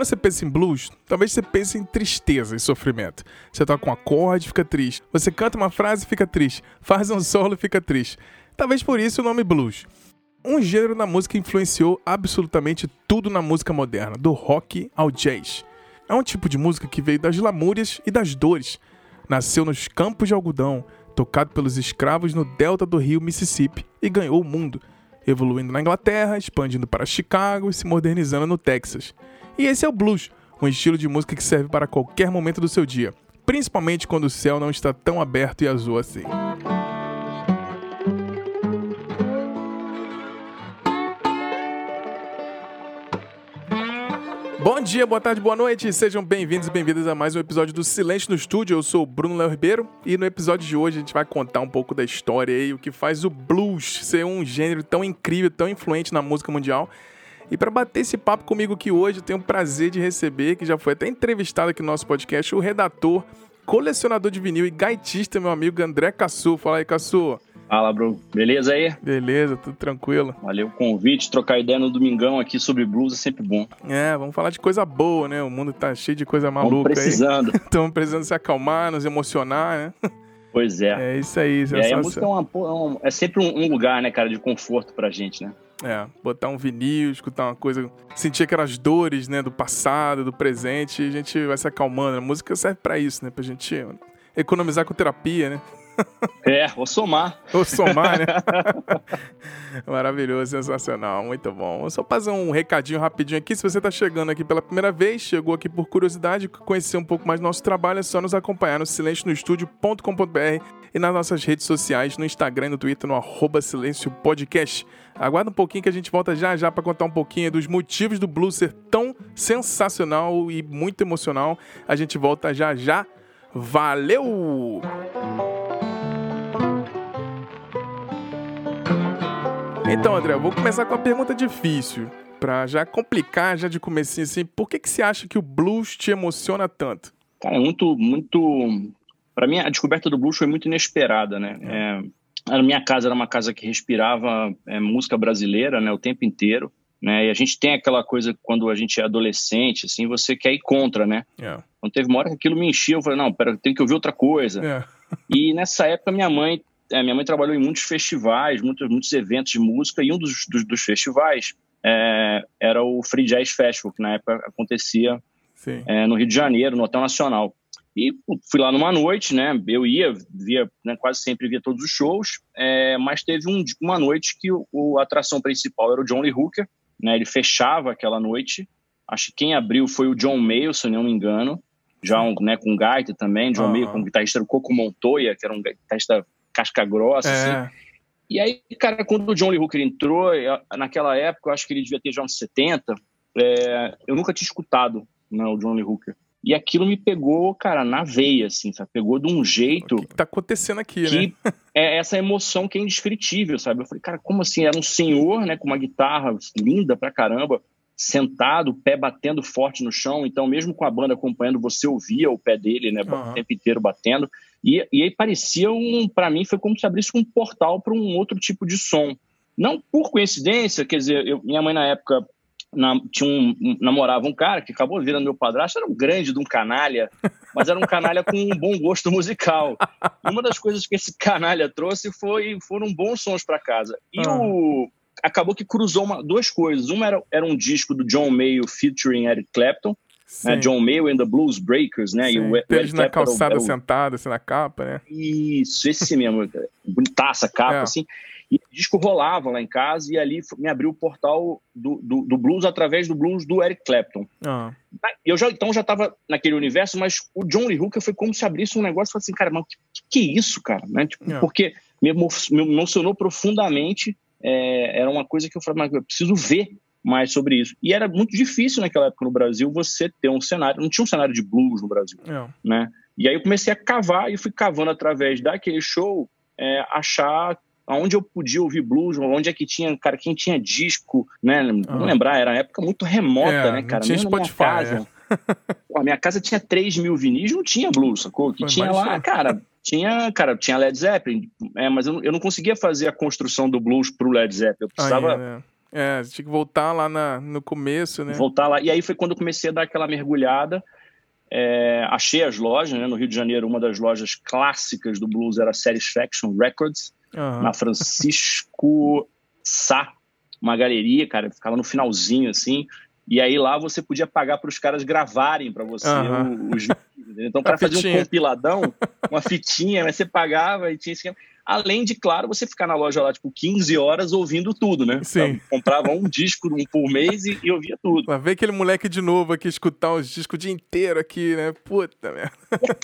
Quando você pensa em blues, talvez você pense em tristeza e sofrimento. Você toca um acorde, fica triste. Você canta uma frase, fica triste. Faz um solo, fica triste. Talvez por isso o nome blues. Um gênero da música influenciou absolutamente tudo na música moderna, do rock ao jazz. É um tipo de música que veio das lamúrias e das dores. Nasceu nos campos de algodão, tocado pelos escravos no delta do rio Mississippi e ganhou o mundo, evoluindo na Inglaterra, expandindo para Chicago e se modernizando no Texas. E esse é o blues, um estilo de música que serve para qualquer momento do seu dia, principalmente quando o céu não está tão aberto e azul assim. Bom dia, boa tarde, boa noite, sejam bem-vindos e bem-vindas a mais um episódio do Silêncio no Estúdio. Eu sou o Bruno Léo Ribeiro e no episódio de hoje a gente vai contar um pouco da história e o que faz o blues ser um gênero tão incrível, tão influente na música mundial. E para bater esse papo comigo aqui hoje, eu tenho o prazer de receber, que já foi até entrevistado aqui no nosso podcast, o redator, colecionador de vinil e gaitista, meu amigo André Cassu. Fala aí, Cassu. Fala, Bruno. Beleza aí? Beleza, tudo tranquilo. Valeu o convite, trocar ideia no domingão aqui sobre blues é sempre bom. É, vamos falar de coisa boa, né? O mundo tá cheio de coisa maluca Estamos precisando. Estamos precisando se acalmar, nos emocionar, né? Pois é. É isso aí. E aí a música é, uma, é, é sempre um lugar, né, cara, de conforto pra gente, né? É, botar um vinil, escutar uma coisa, sentir aquelas dores, né, do passado, do presente, e a gente vai se acalmando. A música serve para isso, né, pra gente economizar com terapia, né? É, vou somar. Vou somar, né? Maravilhoso, sensacional, muito bom. Só fazer um recadinho rapidinho aqui. Se você está chegando aqui pela primeira vez, chegou aqui por curiosidade, conhecer um pouco mais do nosso trabalho, é só nos acompanhar no silencionostudio.com.br e nas nossas redes sociais, no Instagram e no Twitter, no arroba Silêncio Podcast. Aguarda um pouquinho que a gente volta já já para contar um pouquinho dos motivos do blues ser tão sensacional e muito emocional. A gente volta já já. Valeu! Então, André, eu vou começar com uma pergunta difícil. Pra já complicar, já de começo assim, por que, que você acha que o blues te emociona tanto? Cara, é muito, muito... Pra mim, a descoberta do blues foi muito inesperada, né? É. É, a minha casa era uma casa que respirava é, música brasileira, né? O tempo inteiro. Né? E a gente tem aquela coisa quando a gente é adolescente, assim, você quer ir contra, né? Yeah. É. Então teve uma hora que aquilo me enchia, eu falei, não, pera, eu tenho que ouvir outra coisa. Yeah. É. e nessa época minha mãe é, minha mãe trabalhou em muitos festivais, muitos, muitos eventos de música, e um dos, dos, dos festivais é, era o Free Jazz Festival, que na época acontecia é, no Rio de Janeiro, no Hotel Nacional. E fui lá numa noite, né? Eu ia, via, né, quase sempre via todos os shows, é, mas teve um, uma noite que o, o, a atração principal era o John Lee Hooker, né? Ele fechava aquela noite. Acho que quem abriu foi o John Mayle, se eu não me engano, já um, né, com gaita também, John uhum. Mayle com o guitarrista do Coco Montoya, que era um guitarrista casca grossa, é. assim. E aí, cara, quando o John Lee Hooker entrou, naquela época, eu acho que ele devia ter já uns 70, é, eu nunca tinha escutado né, o John Lee Hooker. E aquilo me pegou, cara, na veia, assim, sabe? Pegou de um jeito. O que tá acontecendo aqui, que né? é essa emoção que é indescritível, sabe? Eu falei, cara, como assim? Era um senhor, né, com uma guitarra linda pra caramba, sentado, pé batendo forte no chão. Então, mesmo com a banda acompanhando, você ouvia o pé dele, né, uhum. o tempo inteiro batendo. E, e aí parecia um, para mim, foi como se abrisse um portal para um outro tipo de som. Não por coincidência, quer dizer, eu, minha mãe na época na, tinha um, um, namorava um cara que acabou virando meu padrasto, era um grande de um canalha, mas era um canalha com um bom gosto musical. Uma das coisas que esse canalha trouxe foi foram bons sons para casa. E uhum. o acabou que cruzou uma, duas coisas. Uma era, era um disco do John Mayo featuring Eric Clapton, né, John Mayo and the Blues Breakers, né? Sim, e o, Eric na calçada era o, sentado, assim, na capa, né? Isso, esse mesmo. bonitaça a capa, é. assim. E o disco rolava lá em casa e ali me abriu o portal do, do, do blues através do blues do Eric Clapton. Ah. Eu já, então já estava naquele universo, mas o John Lee Hooker foi como se abrisse um negócio e assim, cara, mas o que, que, é isso, cara? Né? Tipo, é. Porque me, me emocionou profundamente é, era uma coisa que eu falei, mas eu preciso ver mais sobre isso. E era muito difícil naquela época no Brasil você ter um cenário, não tinha um cenário de blues no Brasil, é. né? E aí eu comecei a cavar e fui cavando através daquele show, é, achar onde eu podia ouvir blues, onde é que tinha, cara, quem tinha disco, né? Não lembrar, era uma época muito remota, é, né, cara? Não tinha Spotify, casa. É. Pô, a minha casa tinha 3 mil vinis, não tinha blues, sacou? Que tinha lá, cara, tinha, cara, tinha Led Zeppelin, é, mas eu, eu não conseguia fazer a construção do blues pro Led Zeppelin. Eu precisava. Ah, é, É, tinha que voltar lá na, no começo, né? Voltar lá. E aí foi quando eu comecei a dar aquela mergulhada. É, achei as lojas, né? No Rio de Janeiro, uma das lojas clássicas do blues era a Satisfaction Records, uhum. na Francisco Sá, uma galeria, cara, ficava no finalzinho, assim. E aí lá você podia pagar para os caras gravarem para você uhum. os. Então, para fazer um compiladão, uma fitinha, mas você pagava e tinha esquema. Além de, claro, você ficar na loja lá, tipo, 15 horas ouvindo tudo, né? Sim. Então, comprava um disco um por mês e, e ouvia tudo. Pra ver aquele moleque de novo aqui, escutar os discos o dia inteiro aqui, né? Puta merda.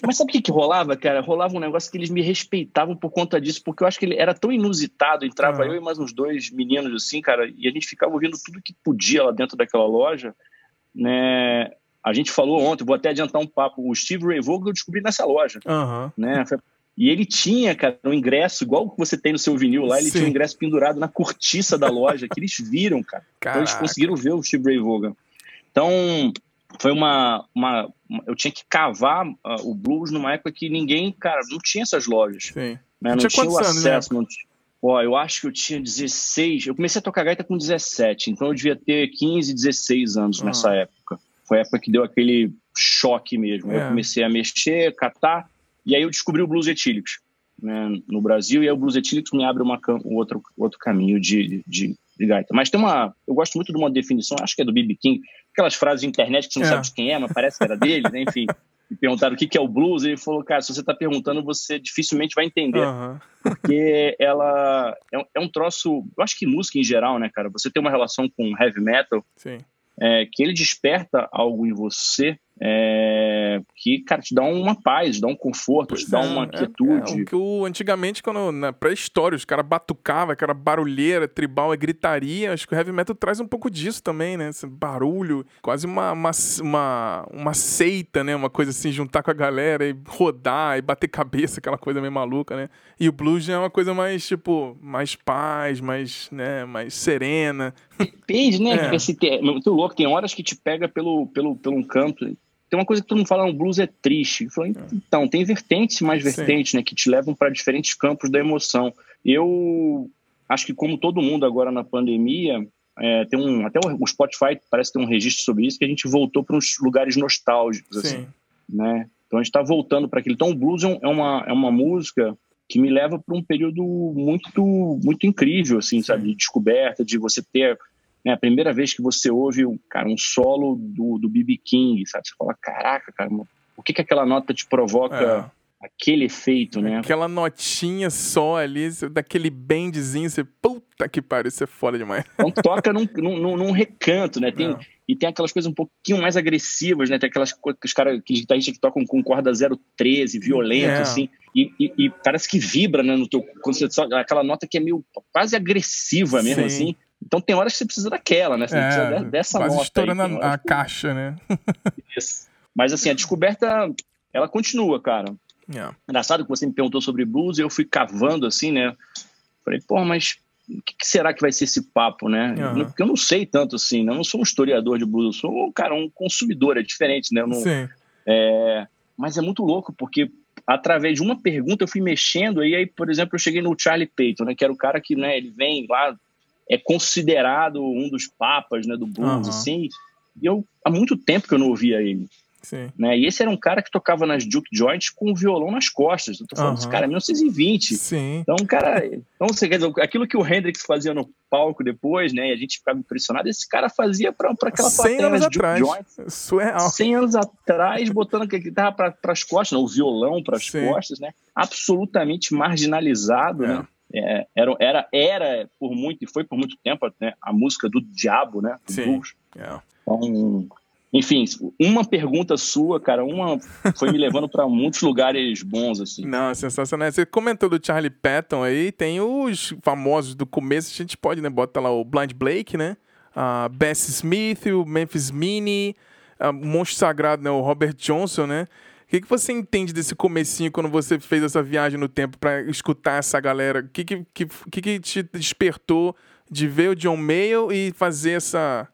Mas sabe o que, que rolava, cara? Rolava um negócio que eles me respeitavam por conta disso, porque eu acho que ele era tão inusitado. Entrava uhum. eu e mais uns dois meninos assim, cara, e a gente ficava ouvindo tudo que podia lá dentro daquela loja, né? A gente falou ontem, vou até adiantar um papo, o Steve Ray Vaughan eu descobri nessa loja, uhum. né? Foi e ele tinha, cara, um ingresso, igual que você tem no seu vinil lá, ele Sim. tinha um ingresso pendurado na cortiça da loja, que eles viram, cara. Então eles conseguiram ver o Steve Ray Vaughan. Então, foi uma, uma, Eu tinha que cavar uh, o blues numa época que ninguém, cara, não tinha essas lojas. Sim. Né? Não, tinha, tinha o acesso. Não tinha, ó, eu acho que eu tinha 16. Eu comecei a tocar gaita com 17, então eu devia ter 15, 16 anos uhum. nessa época. Foi a época que deu aquele choque mesmo. É. Eu comecei a mexer, catar. E aí eu descobri o blues etílicos né, no Brasil, e aí o blues etílicos me abre uma, um outro, outro caminho de, de, de, gaita. Mas tem uma. Eu gosto muito de uma definição, acho que é do B.B. King, aquelas frases de internet que você não é. sabe de quem é, mas parece que era dele, né? Enfim. Me perguntaram o que, que é o blues, e ele falou, cara, se você está perguntando, você dificilmente vai entender. Uhum. Porque ela é, é, um troço. Eu acho que música em geral, né, cara? Você tem uma relação com heavy metal. Sim. É, que ele desperta algo em você é, que, cara, te dá uma paz, te dá um conforto, pois te dá é, uma quietude. É, é, o que o, antigamente, quando na pré-história, os caras batucavam, aquela barulheira, tribal, é gritaria, acho que o heavy metal traz um pouco disso também, né? Esse barulho, quase uma, uma, uma, uma seita, né? Uma coisa assim, juntar com a galera e rodar e bater cabeça, aquela coisa meio maluca, né? E o blues já é uma coisa mais, tipo, mais paz, mais, né, mais serena. Depende, né? É. Esse, é muito louco, tem horas que te pega pelo, pelo, pelo um canto tem uma coisa que todo mundo fala, o blues é triste. Falo, então, tem vertentes mais vertentes, Sim. né, que te levam para diferentes campos da emoção. Eu acho que como todo mundo agora na pandemia, é, tem um até o Spotify parece ter um registro sobre isso que a gente voltou para uns lugares nostálgicos, assim, Sim. assim, né? Então a gente está voltando para aquilo. Então o blues é, é uma é uma música que me leva para um período muito muito incrível, assim, Sim. sabe, de descoberta, de você ter né, a primeira vez que você ouve cara, um solo do, do B.B. King, sabe? Você fala, caraca, cara, o que, que aquela nota te provoca é. aquele efeito, né? Aquela notinha só ali, daquele bendzinho, você, puta que pariu, isso é foda demais. Então toca num, num, num recanto, né? Tem, e tem aquelas coisas um pouquinho mais agressivas, né? Tem aquelas coisas que os caras, que guitarristas que tocam com corda 013, violento, é. assim. E, e, e, parece que vibra, né? No teu, quando você toca, aquela nota que é meio quase agressiva mesmo, Sim. assim. Então tem horas que você precisa daquela, né? Você é, precisa dessa quase nota. estourando aí, a, a que... caixa, né? Isso. Mas assim, a descoberta, ela continua, cara. Yeah. Engraçado que você me perguntou sobre blues e eu fui cavando assim, né? Falei, pô, mas o que, que, será que vai ser esse papo, né? Uhum. Porque eu não sei tanto assim, né? Eu não sou um historiador de blues, eu sou, cara, um consumidor, é diferente, né? Não, Sim. É, mas é muito louco, porque através de uma pergunta eu fui mexendo, e aí, por exemplo, eu cheguei no Charlie Payton, né? Que era o cara que, né, ele vem lá é considerado um dos papas né, do blues, uhum. assim. E eu, há muito tempo que eu não ouvia ele. Sim. Né? E esse era um cara que tocava nas Duke Joints com o violão nas costas. Eu tô falando, uhum. esse cara é 1920. Sim. Então, cara, então, você quer dizer, aquilo que o Hendrix fazia no palco depois, né? E a gente ficava impressionado, esse cara fazia para aquela plateia 100 anos nas atrás. Duke Joints. Surreal. 100 anos atrás, botando a guitarra para as costas, né? o violão para as costas, né? Absolutamente marginalizado, é. né? É, era, era, era por muito, e foi por muito tempo, né, a música do diabo, né? Do Sim. Yeah. Então, enfim, uma pergunta sua, cara, uma foi me levando para muitos lugares bons, assim. Não, sensacional. Você comentou do Charlie Patton aí, tem os famosos do começo, a gente pode, né, bota lá o Blind Blake, né? A Bessie Smith, o Memphis Mini, o Monstro Sagrado, né, o Robert Johnson, né? O que, que você entende desse comecinho quando você fez essa viagem no tempo para escutar essa galera? O que, que, que, que, te despertou de ver o John Mayle e fazer essa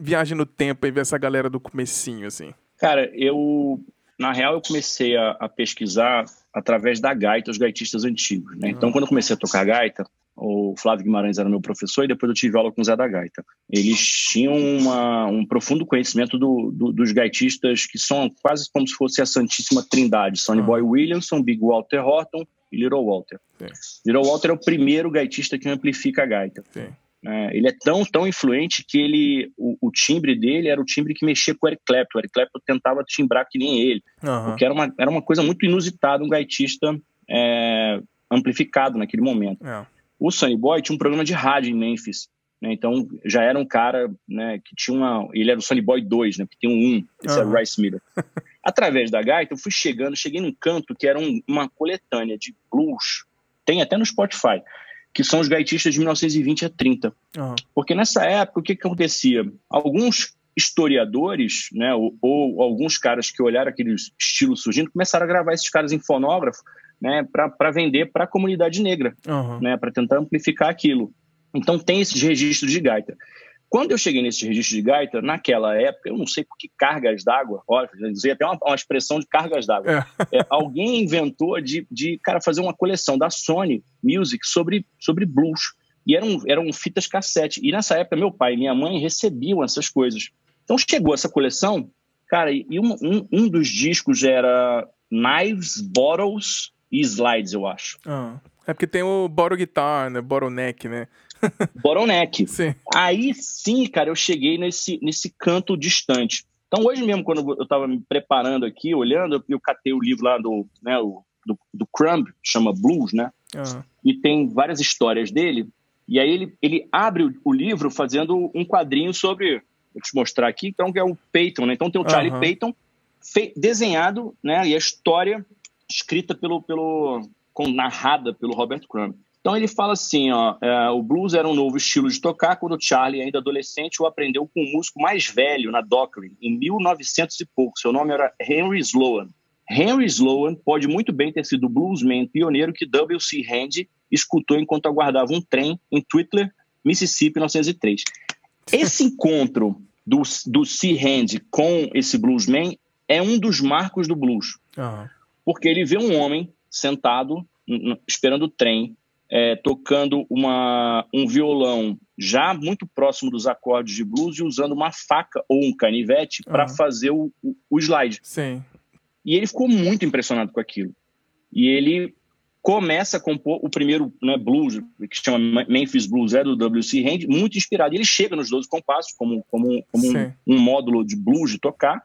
viagem no tempo e ver essa galera do comecinho, assim? Cara, eu... Na real, eu comecei a, a pesquisar através da gaita, os gaitistas antigos, né? Então, uhum. quando eu comecei a tocar gaita, o Flávio Guimarães era meu professor e depois eu tive aula com o Zé da Gaita. Eles tinham uma, um profundo conhecimento do, do, dos gaitistas que são quase como se fosse a Santíssima Trindade: Sonny ah. Boy Williamson, Big Walter Horton e Little Walter. Sim. Little Walter é o primeiro gaitista que amplifica a gaita. É, ele é tão, tão influente que ele, o, o, timbre dele era o timbre que mexia com o Eric Clapton. O Eric Clapton tentava timbrar que nem ele, uhum. porque era uma, era uma coisa muito inusitada um gaitista é, amplificado naquele momento. É. O Sunny Boy tinha um programa de rádio em Memphis. Né? Então já era um cara né, que tinha uma. Ele era o Sunny Boy 2, né? Que tem um 1. Esse uhum. é o Rice Miller. Através da gaita, eu fui chegando, cheguei num canto que era um, uma coletânea de blues. Tem até no Spotify que são os gaitistas de 1920 a 30. Uhum. Porque nessa época, o que, que acontecia? Alguns historiadores, né, ou, ou, alguns caras que olharam aquele estilo surgindo, começaram a gravar esses caras em fonógrafo né, para vender para a comunidade negra, uhum. né, para tentar amplificar aquilo. Então tem esses registros de gaita. Quando eu cheguei nesse registro de gaita, naquela época, eu não sei por que cargas d'água, olha, usei até uma, uma, expressão de cargas d'água. É. É, alguém inventou de, de, cara, fazer uma coleção da Sony Music sobre, sobre blues. E eram, eram fitas cassete. E nessa época, meu pai e minha mãe recebiam essas coisas. Então chegou essa coleção, cara, e um, um, um dos discos era Knives, Bottles e Slides, eu acho. Ah, é porque tem o Bottle Guitar, né? Bottleneck, né? Bottleneck. Sim. Aí sim, cara, eu cheguei nesse, nesse canto distante. Então, hoje mesmo, quando eu estava me preparando aqui, olhando, eu catei o livro lá do, né, o, do, do Crumb, chama Blues, né? Uhum. E tem várias histórias dele. E aí ele, ele abre o, o, livro fazendo um quadrinho sobre. Vou te mostrar aqui, então, que é o Peyton, né? Então tem o Charlie uhum. Peyton desenhado, né? E a história escrita pelo, pelo com, narrada pelo Robert Crumb. Então ele fala assim, ó, é, o blues era um novo estilo de tocar quando Charlie, ainda adolescente, o aprendeu com um músico mais velho na Dockery, em 1900 e pouco. Seu nome era Henry Sloan. Henry Sloan pode muito bem ter sido o bluesman pioneiro que W.C. Hand escutou enquanto aguardava um trem em Twitler, Mississippi, 1903. Esse encontro do, do C. Hand com esse bluesman é um dos marcos do blues. Uhum. Porque ele vê um homem sentado esperando o trem é, tocando uma, um violão já muito próximo dos acordes de blues e usando uma faca ou um canivete para uhum. fazer o, o, o, slide. Sim. E ele ficou muito impressionado com aquilo. E ele começa a compor o primeiro né, blues, que se chama Memphis Blues, é do W.C. Hand, muito inspirado. Ele chega nos 12 compassos como, como, como um, um, módulo de blues de tocar,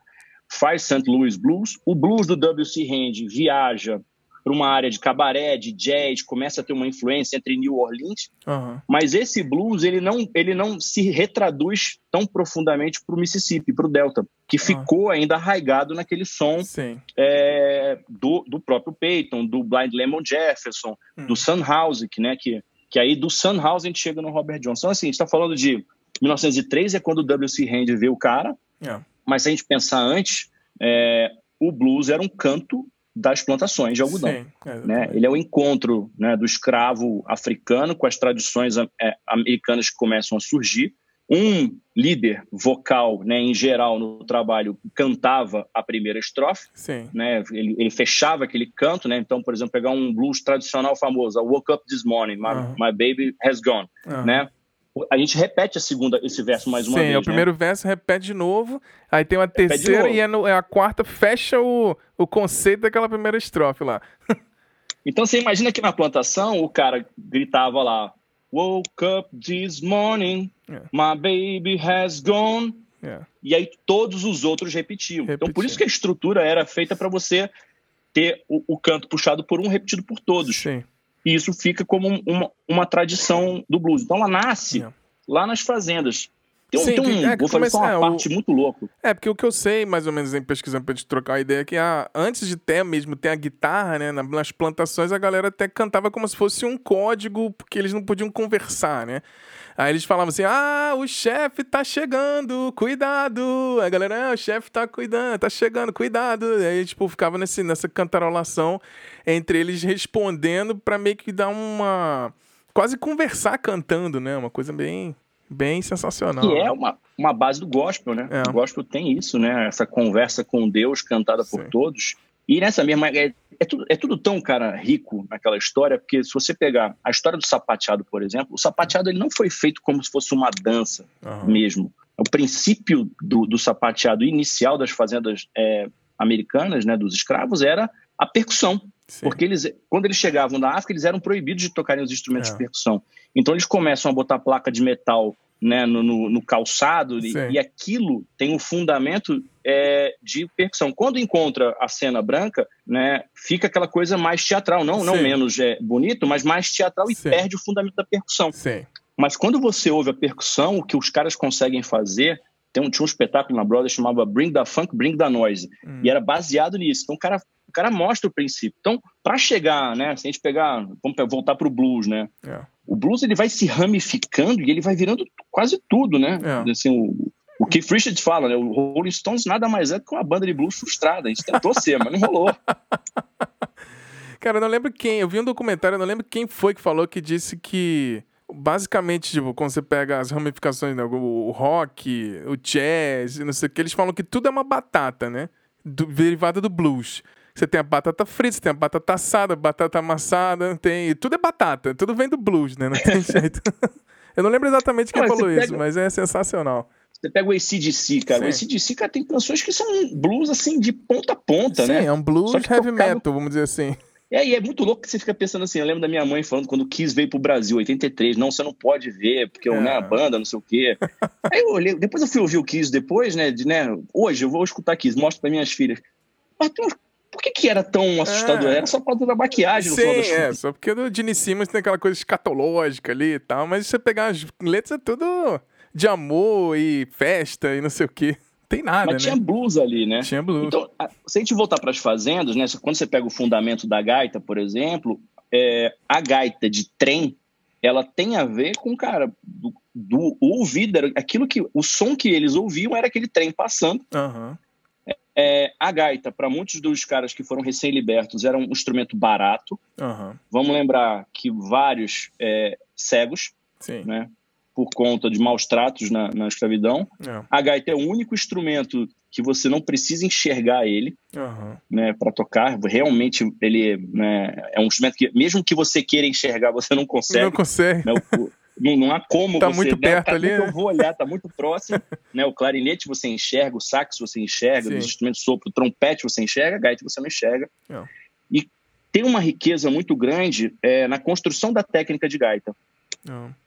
faz St. Louis Blues. O blues do W.C. Hand viaja para uma área de cabaré, de jazz, começa a ter uma influência entre New Orleans, uhum. mas esse blues ele não, ele não se retraduz tão profundamente para o Mississippi, para o Delta, que uhum. ficou ainda arraigado naquele som é, do, do próprio Peyton, do Blind Lemon Jefferson, uhum. do Sunhouse, que, né, que, que aí do Sunhouse a gente chega no Robert Johnson. Então, assim, a gente está falando de 1903, é quando o W.C. Hand vê o cara, yeah. Mas se a gente pensar antes, é, o blues era um canto das plantações de algodão. Sim, né? Ele é o encontro né, do escravo africano com as tradições é, americanas que começam a surgir. Um líder vocal, né, em geral, no trabalho, cantava a primeira estrofe. Né? Ele, ele, fechava aquele canto. Né? Então, por exemplo, pegar um blues tradicional famoso, I woke up this morning, my, my baby has gone. Né? A gente repete a segunda, esse verso mais uma Sim, vez. Sim, é o primeiro né? verso repete de novo, aí tem uma terceira e é no, é a quarta fecha o, o conceito daquela primeira estrofe lá. então você imagina que na plantação o cara gritava lá: Woke up this morning, yeah. my baby has gone. Yeah. E aí todos os outros repetiam. Então por isso que a estrutura era feita para você ter o, o, canto puxado por um repetido por todos. Sim e isso fica como uma, uma tradição do blues. Então ela nasce é. lá nas fazendas. Tem, Sim, tem um, é, vou fazer uma é, parte o... muito louco. É, porque o que eu sei, mais ou menos, em pesquisando pra gente trocar a ideia, é que a, antes de ter mesmo ter a guitarra, né, nas plantações, a galera até cantava como se fosse um código, porque eles não podiam conversar, né? Aí eles falavam assim: ah, o chefe tá chegando, cuidado. Aí a galera, ah, o chefe tá cuidando, tá chegando, cuidado. E aí, tipo, ficava nesse, nessa cantarolação entre eles respondendo para meio que dar uma. quase conversar cantando, né? Uma coisa bem. Bem sensacional. Que é uma, uma base do gospel, né? É. O gospel tem isso, né? Essa conversa com Deus cantada Sim. por todos. E nessa mesma. É, é, tudo, é tudo tão, cara, rico naquela história, porque se você pegar a história do sapateado, por exemplo, o sapateado ele não foi feito como se fosse uma dança uhum. mesmo. O princípio do, do sapateado inicial das fazendas é, americanas, né, dos escravos, era a percussão. Sim. Porque eles, quando eles chegavam da África, eles eram proibidos de tocarem os instrumentos é. de percussão. Então eles começam a botar placa de metal né, no, no, no calçado e, e, aquilo tem um fundamento é, de percussão. Quando encontra a cena branca, né, fica aquela coisa mais teatral, não, não menos é, bonito, mas mais teatral e Sim. perde o fundamento da percussão. Sim. Mas quando você ouve a percussão, o que os caras conseguem fazer tem um, tinha um espetáculo na Broadway chamava Bring the Funk, Bring the Noise. Hum. E era baseado nisso. Então o cara, o cara mostra o princípio. Então, para chegar, né? Se a gente pegar, vamos voltar para o blues, né? Yeah. É. O blues ele vai se ramificando e ele vai virando quase tudo, né? Yeah. É. Assim, o, o Keith Richards fala, né? O Rolling Stones nada mais é do que uma banda de blues frustrada. A gente tentou ser, mas não rolou. Cara, eu não lembro quem. Eu vi um documentário, eu não lembro quem foi que falou que disse que basicamente, tipo, quando você pega as ramificações, né, o rock, o jazz, não sei o que, eles falam que tudo é uma batata, né? Do, derivada do blues. Você tem a batata frita, você tem a batata assada, batata amassada, tem. Tudo é batata, tudo vem do blues, né? Não tem jeito. Eu não lembro exatamente quem não, falou pega... isso, mas é sensacional. Você pega o ACDC, cara. Sim. O ACDC, cara, tem canções que são blues, assim, de ponta a ponta, Sim, né? é um blues heavy metal, vamos dizer assim. É, e é muito louco que você fica pensando assim. Eu lembro da minha mãe falando quando o Kiss veio pro Brasil, 83. Não, você não pode ver, porque é. né, a banda, não sei o quê. Aí eu olhei, depois eu fui ouvir o Kiss depois, né? De, né hoje eu vou escutar Kiss, mostro para minhas filhas. Mas por que, que era tão assustador? É. Era só por causa da maquiagem no Sim, é, só porque no Gene Simmons tem aquela coisa escatológica ali e tal, mas se você pegar as letras é tudo de amor e festa e não sei o quê tem nada. Mas né? tinha blues ali, né? Tinha blues. Então, se a gente voltar para as fazendas, né? Quando você pega o fundamento da gaita, por exemplo, é, a gaita de trem, ela tem a ver com, cara, do, do ouvido, era aquilo que. O som que eles ouviam era aquele trem passando. Uhum. É, a gaita, para muitos dos caras que foram recém-libertos, era um instrumento barato. Uhum. Vamos lembrar que vários é, cegos, Sim. né? por conta de maus tratos na, na escravidão. É. A gaita é o único instrumento que você não precisa enxergar ele uhum. né, para tocar. Realmente, ele né, é um instrumento que, mesmo que você queira enxergar, você não consegue. Não consegue. Né, o, não, não, há como tá você... muito né, perto tá, ali. Eu vou olhar, tá muito próximo. né, o clarinete você enxerga, o sax você enxerga, Sim. os instrumentos de sopro, o trompete você enxerga, a gaita você não enxerga. É. E tem uma riqueza muito grande é, na construção da técnica de gaita.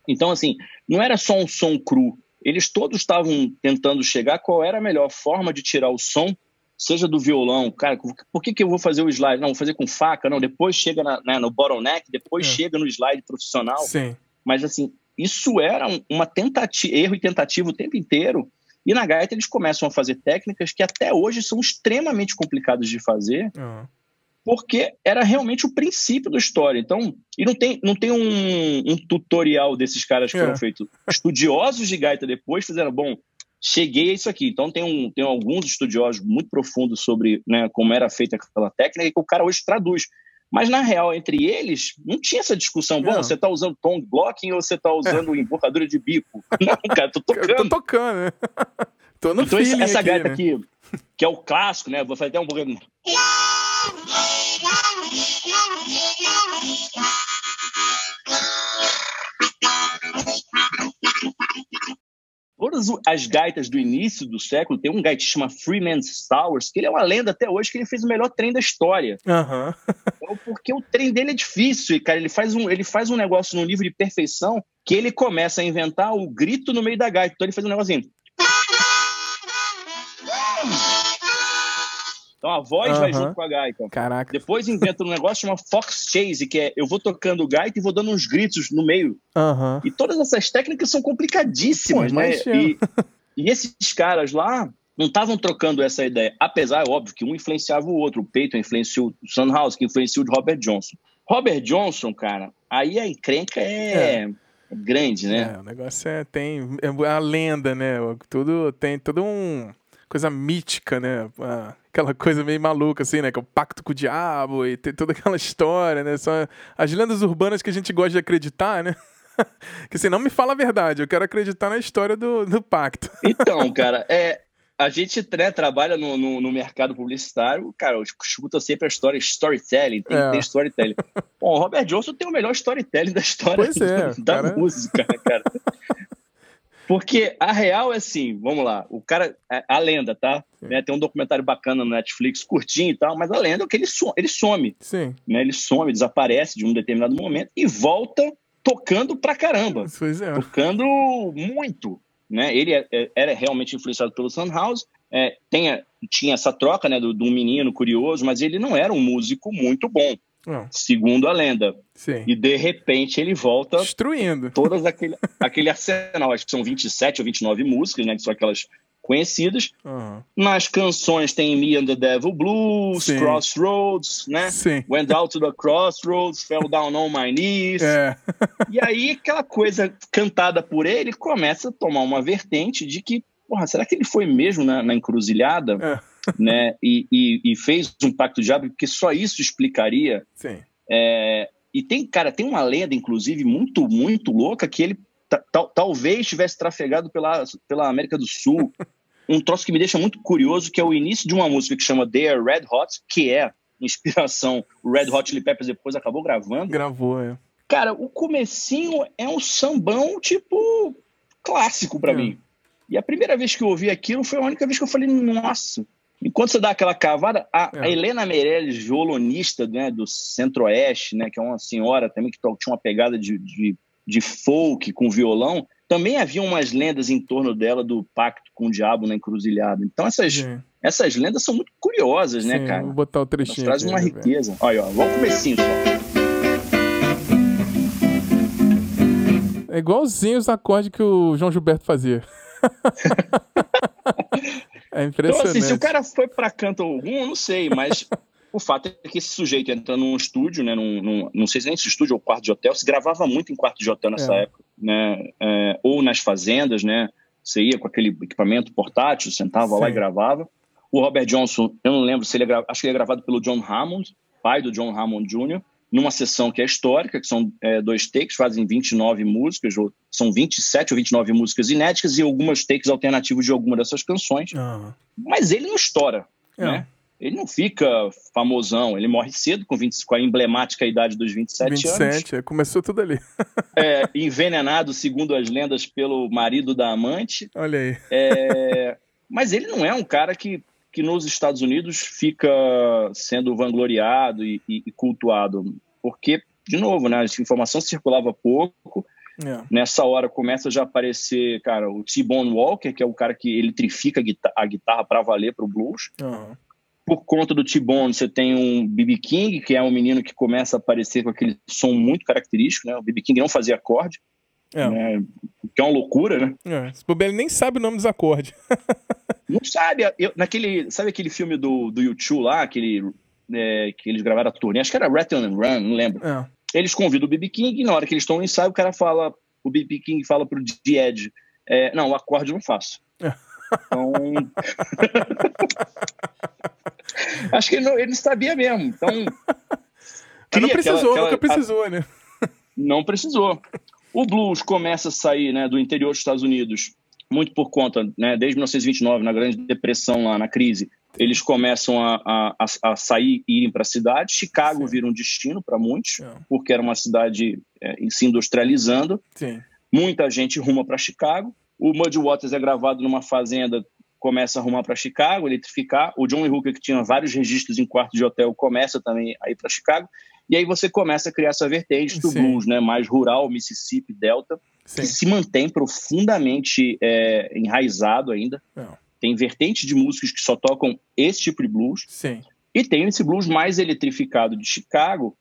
Então, assim, não era só um som cru. Eles todos estavam tentando chegar qual era a melhor forma de tirar o som, seja do violão. Cara, por que, que eu vou fazer o slide? Não, vou fazer com faca. Não, depois chega na, né, no bottleneck, depois é. chega no slide profissional. Sim. Mas, assim, isso era uma tentativa, erro e tentativa o tempo inteiro. E na gaita eles começam a fazer técnicas que até hoje são extremamente complicadas de fazer. Uhum porque era realmente o princípio da história. Então, e não tem, não tem um, um tutorial desses caras que é. foram feitos. Estudiosos de gaita depois fizeram, bom, cheguei a isso aqui. Então, tem, um, tem alguns estudiosos muito profundos sobre né, como era feita aquela técnica que o cara hoje traduz. Mas, na real, entre eles, não tinha essa discussão. Bom, você está usando tongue blocking ou você está usando é. empurradura de bico? Não, cara, tô tocando. Eu tô tocando, né? tô no então, essa aqui, gaita né? aqui, que é o clássico, né? Vou fazer até um pouquinho... Todas as gaitas do início do século, tem um gaita que chama Freeman's Towers, que ele é uma lenda até hoje, que ele fez o melhor trem da história. Uhum. então, porque o trem dele é difícil, e, cara, ele faz, um, ele faz um negócio num nível de perfeição que ele começa a inventar o grito no meio da gaita. Então ele faz um negocinho. Então a voz uhum. vai junto com a gaita. Caraca. Depois inventa um negócio chamado Fox Chase, que é eu vou tocando o gaita e vou dando uns gritos no meio. Uhum. E todas essas técnicas são complicadíssimas, Pô, né? E, e, esses caras lá não estavam trocando essa ideia. Apesar, é óbvio, que um influenciava o outro. O Peyton influenciou o Sunhouse, que influenciou o Robert Johnson. Robert Johnson, cara, aí a encrenca é... é grande, né? É, o negócio é tem é a lenda, né? Tudo tem todo um coisa mítica, né? Aquela coisa meio maluca, assim, né? Que é o pacto com o diabo e tem toda aquela história, né? São as lendas urbanas que a gente gosta de acreditar, né? que assim, não me fala a verdade, eu quero acreditar na história do, do pacto. então, cara, é, a gente né, trabalha no, no, no, mercado publicitário, cara, escuta sempre a história storytelling, tem é. que ter storytelling. Bom, o Robert Johnson tem o melhor storytelling da história é, da cara... música, né, cara? Porque a real é assim, vamos lá, o cara, a, a lenda, tá? Né, tem um documentário bacana no Netflix, curtinho e tal, mas a lenda é que ele, some, ele some. Sim. Né, ele some, desaparece de um determinado momento e volta tocando pra caramba. Pois é. Tocando muito. Né? Ele é, é, era realmente influenciado pelo Sunhouse, é, tem, tinha essa troca né, do, do menino curioso, mas ele não era um músico muito bom. Não. segundo a lenda. Sim. E de repente ele volta destruindo todas aquele, aquele arsenal, acho que são 27 ou 29 músicas, né, que são aquelas conhecidas. Uhum. Nas canções tem Me and the Devil Blues, Sim. Crossroads, né? Sim. Went out to the crossroads, fell down on my knees. É. e aí aquela coisa cantada por ele começa a tomar uma vertente de que, porra, será que ele foi mesmo na, na encruzilhada? É né? E, e, e, fez um pacto de diabo, porque só isso explicaria. Sim. É, e tem, cara, tem uma lenda, inclusive, muito, muito louca, que ele talvez tivesse trafegado pela, pela América do Sul. um troço que me deixa muito curioso, que é o início de uma música que chama Are Red Hot, que é inspiração. O Red Hot Chili Peppers depois acabou gravando. Gravou, é. Cara, o comecinho é um sambão, tipo, clássico para é. mim. E a primeira vez que eu ouvi aquilo foi a única vez que eu falei, nossa, Enquanto você dá aquela cavada, a, é. a Helena Meirelles, violonista né, do Centro-Oeste, né, que é uma senhora também que tinha uma pegada de, de, de, folk com violão, também havia umas lendas em torno dela do pacto com o diabo na encruzilhada. Então essas, essas lendas são muito curiosas, né, Sim, né, cara? Vou botar o trechinho. Elas trazem uma riqueza. Olha, ó, vamos comecinho só. É igualzinho os acordes que o João Gilberto fazia. É impressionante. Então, assim, se o cara foi para canto algum, não sei, mas o fato é que esse sujeito entra num estúdio, né, num, num, não sei se nem se estúdio ou quarto de hotel, se gravava muito em quarto de hotel nessa é. época, né, é, ou nas fazendas, né, você ia com aquele equipamento portátil, sentava Sim. lá e gravava. O Robert Johnson, eu não lembro se ele é, acho que ele é gravado pelo John Hammond, pai do John Hammond Jr., numa sessão que é histórica, que são é, dois takes, fazem 29 músicas, ou são 27 ou 29 músicas inéditas e algumas takes alternativos de alguma dessas canções. Uhum. Mas ele não estoura, é. né? Ele não fica famosão, ele morre cedo, com, 20, com a emblemática idade dos 27, 27 anos. 27, é, começou tudo ali. é, envenenado, segundo as lendas, pelo marido da amante. Olha aí. É, mas ele não é um cara que que nos Estados Unidos fica sendo vangloriado e, e, e cultuado, porque, de novo, né, a informação circulava pouco, é. Nessa hora começa já a aparecer, cara, o T-Bone Walker, que é o cara que eletrifica a guitarra, guitarra para valer para o blues. Uhum. Por conta do T-Bone, você tem um BB King, que é um menino que começa a aparecer com aquele som muito característico, né? O BB King não fazia acorde. É. Né? Que é uma loucura, né? É. Se ele nem sabe o nome dos acordes. não sabe. Eu, naquele, sabe aquele filme do, do YouTube lá, aquele é, que eles gravaram a turnê? Acho que era Rattle and Run, não lembro. É. Eles convidam o BB King e na hora que eles estão no ensaio, o cara fala, o BB King fala pro Ed, é, não, o acorde eu não faço. É. Então... Acho que ele não, ele sabia mesmo. Então. Não precisou, aquela, aquela, nunca precisou, né? Não precisou. O blues começa a sair né, do interior dos Estados Unidos, muito por conta, né, desde 1929, na Grande Depressão, lá na crise, eles começam a, a, a sair e irem para a cidade. Chicago Sim. vira um destino para muitos, é. porque era uma cidade é, se industrializando. Sim. Muita gente ruma para Chicago. O Muddy Waters é gravado numa fazenda, começa a rumar para Chicago, eletrificar. O John Hooker, que tinha vários registros em quarto de hotel, começa também a ir para Chicago. E aí você começa a criar essa vertente do Sim. blues, né, mais rural, Mississippi, Delta, Sim. que se mantém profundamente é, enraizado ainda. É. Tem vertente de músicos que só tocam esse tipo de blues. Sim. E tem esse blues mais eletrificado de Chicago,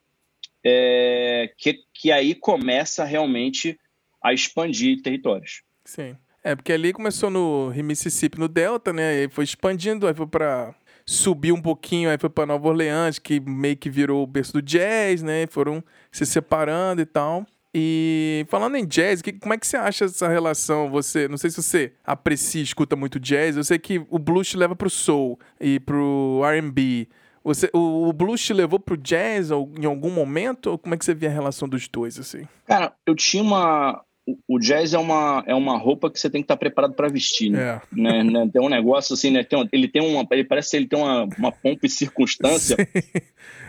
é, que, que aí começa realmente a expandir territórios. Sim. É, porque ali começou no Mississippi, no Delta, né? E foi expandindo, aí foi para subiu um pouquinho, aí foi para Nova Orleans, que meio que virou o berço do jazz, né? Foram se separando e tal. E falando em jazz, que, como é que você acha essa relação? Você, não sei se você aprecia, escuta muito jazz. Eu sei que o blues te leva pro soul e pro R&B. Você, o, o, blues te levou pro jazz em algum momento? Ou como é que você via a relação dos dois assim? Cara, eu tinha uma o, jazz é uma, é uma roupa que você tem que estar preparado para vestir, né? É. né? né? Tem um negócio assim, né? Tem um, ele tem uma, ele parece que ele tem uma, uma pompa e circunstância. Sim.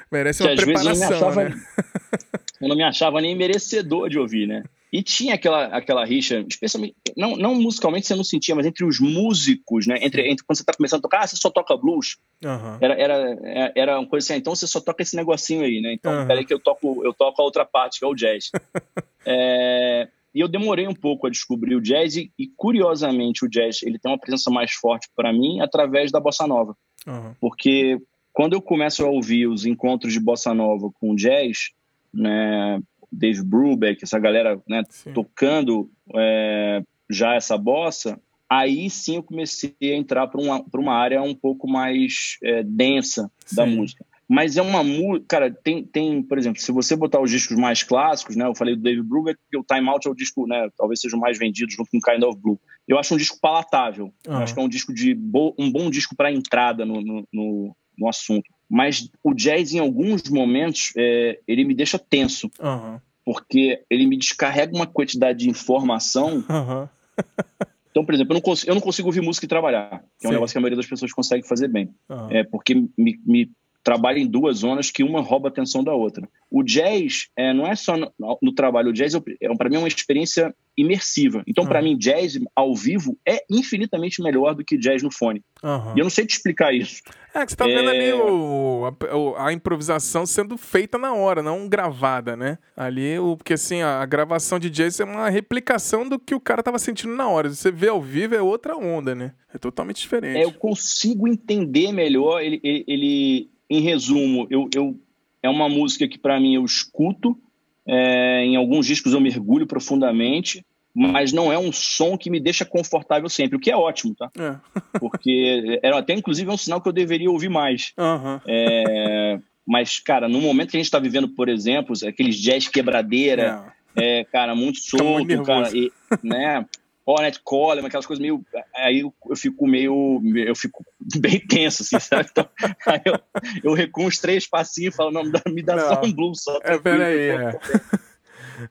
Merece uma preparação, achava, né? eu não me achava nem merecedor de ouvir, né? E tinha aquela, aquela rixa, especialmente, não, não musicalmente você não sentia, mas entre os músicos, né? Entre, entre quando você está começando a tocar, ah, você só toca blues. Uhum. Era, era, era uma coisa assim, ah, então você só toca esse negocinho aí, né? Então, uhum. peraí que eu toco, eu toco a outra parte, que é o jazz. é, e eu demorei um pouco a descobrir o jazz e, e, curiosamente, o jazz ele tem uma presença mais forte para mim através da bossa nova. Uhum. Porque quando eu começo a ouvir os encontros de bossa nova com jazz, né, Dave Brubeck, essa galera né, tocando é, já essa bossa, aí sim eu comecei a entrar para uma, uma área um pouco mais é, densa sim. da música. Mas é uma música, cara, tem, tem, por exemplo, se você botar os discos mais clássicos, né, eu falei do Dave Brubeck, que o Time Out é o disco, né, talvez seja o mais vendido junto com Kind of Blue. Eu acho um disco palatável, uhum. acho que é um disco de bo, um bom disco para entrada no, no, no, no assunto. Mas o jazz, em alguns momentos, é, ele me deixa tenso. Uhum. Porque ele me descarrega uma quantidade de informação. Uhum. então, por exemplo, eu não, consigo, eu não consigo ouvir música e trabalhar, que é um negócio que a maioria das pessoas consegue fazer bem. Uhum. É porque me, me trabalha em duas zonas que uma rouba a atenção da outra. O jazz é, não é só no, no trabalho, o jazz é, é para mim é uma experiência imersiva. Então, uhum. para mim, jazz ao vivo é infinitamente melhor do que jazz no fone. Uhum. E eu não sei te explicar isso. É que você tá vendo é... ali o, a, a, improvisação sendo feita na hora, não gravada, né? Ali, o, porque assim, a, a, gravação de jazz é uma replicação do que o cara tava sentindo na hora. Você vê ao vivo é outra onda, né? É totalmente diferente. É, eu consigo entender melhor ele, ele, ele em resumo, eu, eu é uma música que para mim eu escuto, é, em alguns discos eu mergulho profundamente, mas não é um som que me deixa confortável sempre, o que é ótimo, tá? É. Porque era até inclusive um sinal que eu deveria ouvir mais. Uhum. É, mas, cara, no momento que a gente está vivendo, por exemplo, aqueles jazz quebradeira, é. cara, muito solto, muito cara, e, né? Hornet Column, aquelas coisas meio. Aí eu, eu, fico meio. Eu fico bem tenso, assim, sabe? Então, aí eu, eu recuo uns três passinhos e falo, não, me dá, não, só um blues só. É, peraí, é.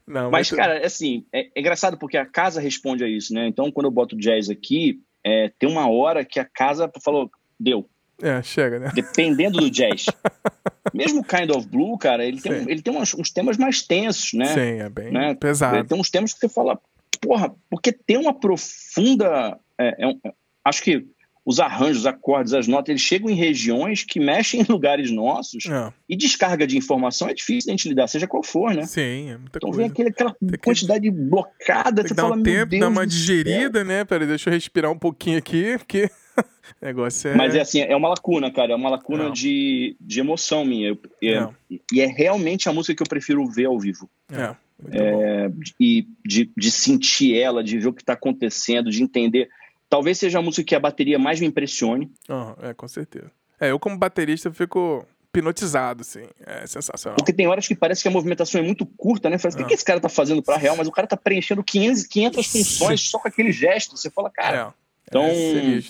Não, mas, mas, cara, assim, é, é, engraçado porque a casa responde a isso, né? Então, quando eu boto jazz aqui, é, tem uma hora que a casa falou, deu. É, chega, né? Dependendo do jazz. Mesmo Kind of Blue, cara, ele tem, ele tem uns, uns, temas mais tensos, né? Sim, é bem né? pesado. Ele tem uns temas que você fala, porra, porque tem uma profunda. É, é um, acho que os arranjos, os acordes, as notas, eles chegam em regiões que mexem em lugares nossos é. e descarga de informação é difícil a gente lidar, seja qual for, né? Sim, é muita então coisa. vem aquele, aquela tem quantidade que... blocada, tem que dar fala, um tempo, dar uma digerida, né? Peraí, deixa eu respirar um pouquinho aqui, porque negócio é... Mas é assim, é uma lacuna, cara, é uma lacuna de, de emoção minha. é, e é realmente a música que eu prefiro ver ao vivo. É. É, e de, de sentir ela, de ver o que está acontecendo, de entender. Talvez seja a música que a bateria mais me impressione. É, com certeza. É, eu como baterista fico hipnotizado, assim. É sensacional. Porque tem horas que parece que a movimentação é muito curta, né? Fala, o que, que esse cara tá fazendo pra real? Mas o cara tá preenchendo 500, 500 funções só com aquele gesto. Você fala, cara. É, então, é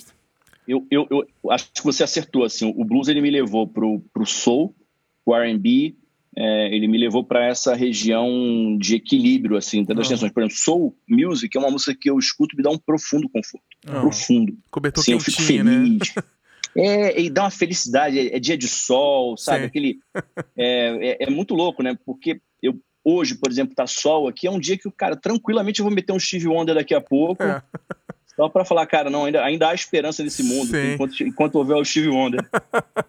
eu, eu, eu, acho que você acertou, assim. O blues, ele me levou pro, pro soul, o R&B, é, ele me levou para essa região de equilíbrio, assim, das uhum. tensões. Por exemplo, Soul Music é uma música que eu escuto e me dá um profundo conforto. Uhum. Profundo. Cobertor assim, eu fico feliz. Né? É, e dá uma felicidade, é, é dia de sol, sabe? Aquele, é, é, é, muito louco, né? Porque eu, hoje, por exemplo, tá sol aqui, é um dia que o cara, tranquilamente, eu vou meter um Steve Wonder daqui a pouco. Só para falar, cara, não, ainda, ainda há esperança nesse mundo, enquanto, enquanto houver o Steve Wonder.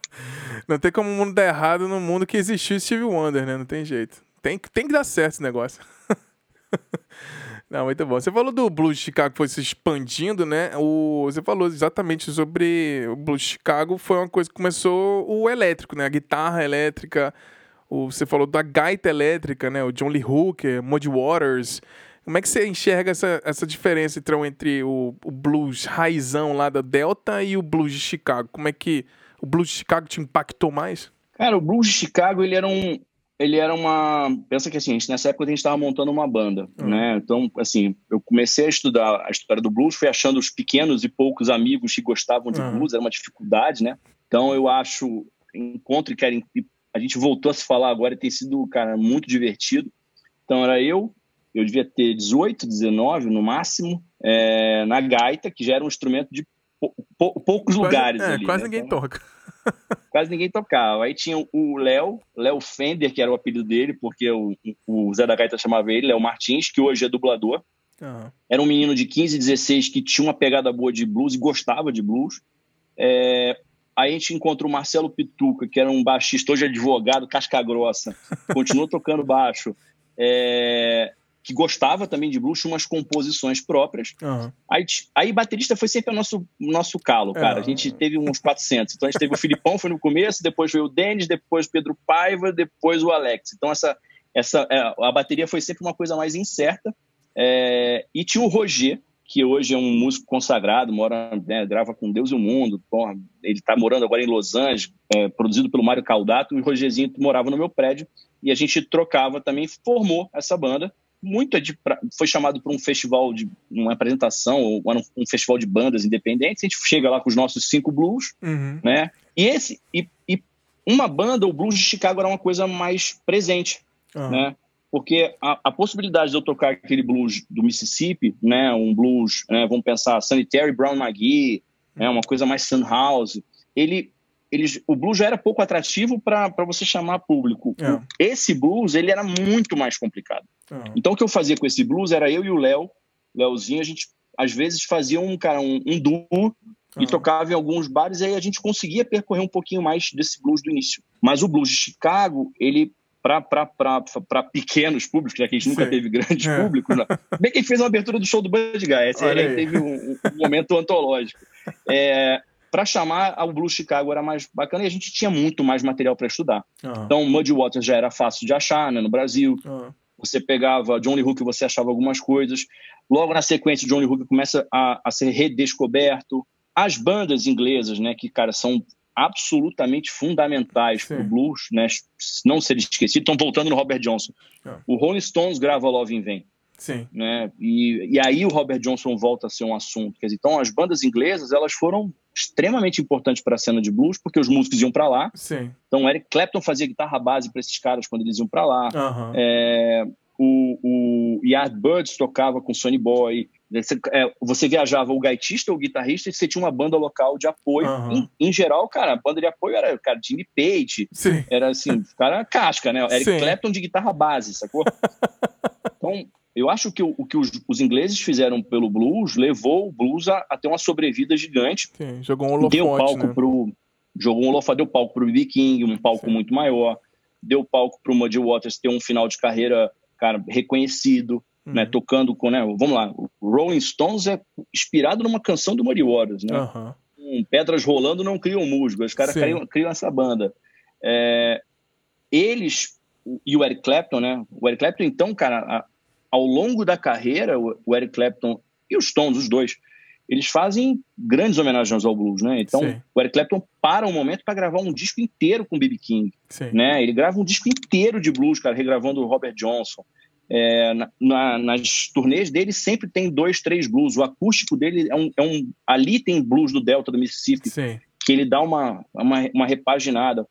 não tem como o mundo dar errado no mundo que existiu o Steve Wonder, né? Não tem jeito. Tem, tem que dar certo esse negócio. Não, muito bom. Você falou do Blues de Chicago que foi se expandindo, né? O, você falou exatamente sobre o Blues de Chicago, foi uma coisa que começou o elétrico, né? A guitarra elétrica, o, você falou da gaita elétrica, né? O John Lee Hooker, Muddy Waters. Como é que você enxerga essa, essa diferença então, entre o, o blues raizão lá da Delta e o blues de Chicago? Como é que o blues de Chicago te impactou mais? Cara, o blues de Chicago, ele era um, ele era uma. Pensa que assim, a gente, nessa época a gente estava montando uma banda, uhum. né? Então, assim, eu comecei a estudar a história do blues, fui achando os pequenos e poucos amigos que gostavam de uhum. blues, era uma dificuldade, né? Então, eu acho, encontro que a gente voltou a se falar agora e tem sido, cara, muito divertido. Então, era eu, eu devia ter 18, 19 no máximo, é, na gaita, que já era um instrumento de pou, pou, poucos quase, lugares é, ali. Quase né? ninguém então, toca. Quase ninguém tocava. Aí tinha o Léo, Léo Fender, que era o apelido dele, porque o, o Zé da Gaita chamava ele, Léo Martins, que hoje é dublador. Uhum. Era um menino de 15, 16 que tinha uma pegada boa de blues e gostava de blues. É, aí a gente encontra o Marcelo Pituca, que era um baixista, hoje advogado, casca grossa, continua tocando baixo. É, que gostava também de blues, tinha umas composições próprias. Uhum. Aí, aí baterista foi sempre o nosso, nosso calo, cara. É. A gente teve uns 400. Então a gente teve o Filipão, foi no começo, depois veio o Denis, depois o Pedro Paiva, depois o Alex. Então essa, essa, é, a bateria foi sempre uma coisa mais incerta. É, e tinha o Roger, que hoje é um músico consagrado, mora, né, grava com Deus e o Mundo. Porra, ele está morando agora em Los Angeles, é, produzido pelo Mário Caldato. E o Rogerzinho morava no meu prédio e a gente trocava também, formou essa banda muito de, foi chamado para um festival de uma apresentação ou um festival de bandas independentes a gente chega lá com os nossos cinco blues uhum. né e esse e, e, uma banda o blues de Chicago era uma coisa mais presente uhum. né porque a, a, possibilidade de eu tocar aquele blues do Mississippi né um blues né, vamos pensar Sanitary Brown McGee uhum. né, uma coisa mais Sunhouse ele eles, o blues já era pouco atrativo para você chamar público. É. Esse blues ele era muito mais complicado. Uhum. Então o que eu fazia com esse blues era eu e o Léo, Léozinho, a gente às vezes fazia um cara um, um duo uhum. e tocava em alguns bares e aí a gente conseguia percorrer um pouquinho mais desse blues do início. Mas o blues de Chicago, ele para pequenos públicos, já que a gente nunca Sim. teve grandes É. públicos, né? bem que a gente fez uma abertura do show do Bud Guy, esse aí. teve um, um momento antológico. É, para chamar ao Blues Chicago era mais bacana e a gente tinha muito mais material para estudar. Uhum. Então, Muddy Waters já era fácil de achar né, no Brasil. Uhum. Você pegava Johnny Hook, você achava algumas coisas. Logo na sequência, Johnny Hook começa a, a ser redescoberto. As bandas inglesas, né, que cara são absolutamente fundamentais para o blues, né, não ser esquecido. Estão voltando no Robert Johnson. Ah. O Rolling Stones grava Love in Vain Sim. né? E, e aí o Robert Johnson volta a ser um assunto. Quer dizer, então as bandas inglesas elas foram extremamente importantes para a cena de blues porque os músicos iam para lá. Sim. Então Eric Clapton fazia guitarra base para esses caras quando eles iam para lá. Uhum. É, o, o Yardbirds tocava com Sonny Boy. Você, é, você viajava o gaitista ou o guitarrista e você tinha uma banda local de apoio. Aham. Em, em geral, cara, a banda de apoio era cara, Jimmy Page, Sim. era assim, o cara casca, né? Eric Sim. Clapton de guitarra base, sacou? então, eu acho que o, o que os, os ingleses fizeram pelo blues levou o blues a, a ter uma sobrevida gigante. Sim. Jogou um holofote, deu palco né? pro. Jogou um holofote, deu palco pro B.B. King, um palco Sim. muito maior. Deu palco pro Muddy Waters ter um final de carreira, cara, reconhecido, Uhum. né? Tocando com, né? Vamos lá, o Rolling Stones é inspirado numa canção do Muddy Waters, né? Aham. com pedras rolando não criam musgo. Os caras criam, criam essa banda. É, eles e o Eric Clapton, né? O Eric Clapton, então, cara, ao longo da carreira, o, Eric Clapton e os Stones, os dois, eles fazem grandes homenagens ao blues, né? Então, Sim. o Eric Clapton para um momento para gravar um disco inteiro com o B.B. King, Sim. né? Ele grava um disco inteiro de blues, cara, regravando o Robert Johnson. É, na- na- nas turnês dele sempre tem dois, três blues. O acústico dele é um, é um- Ali tem blues do Delta do Mississippi, Sim. que ele dá uma, uma, uma repaginada.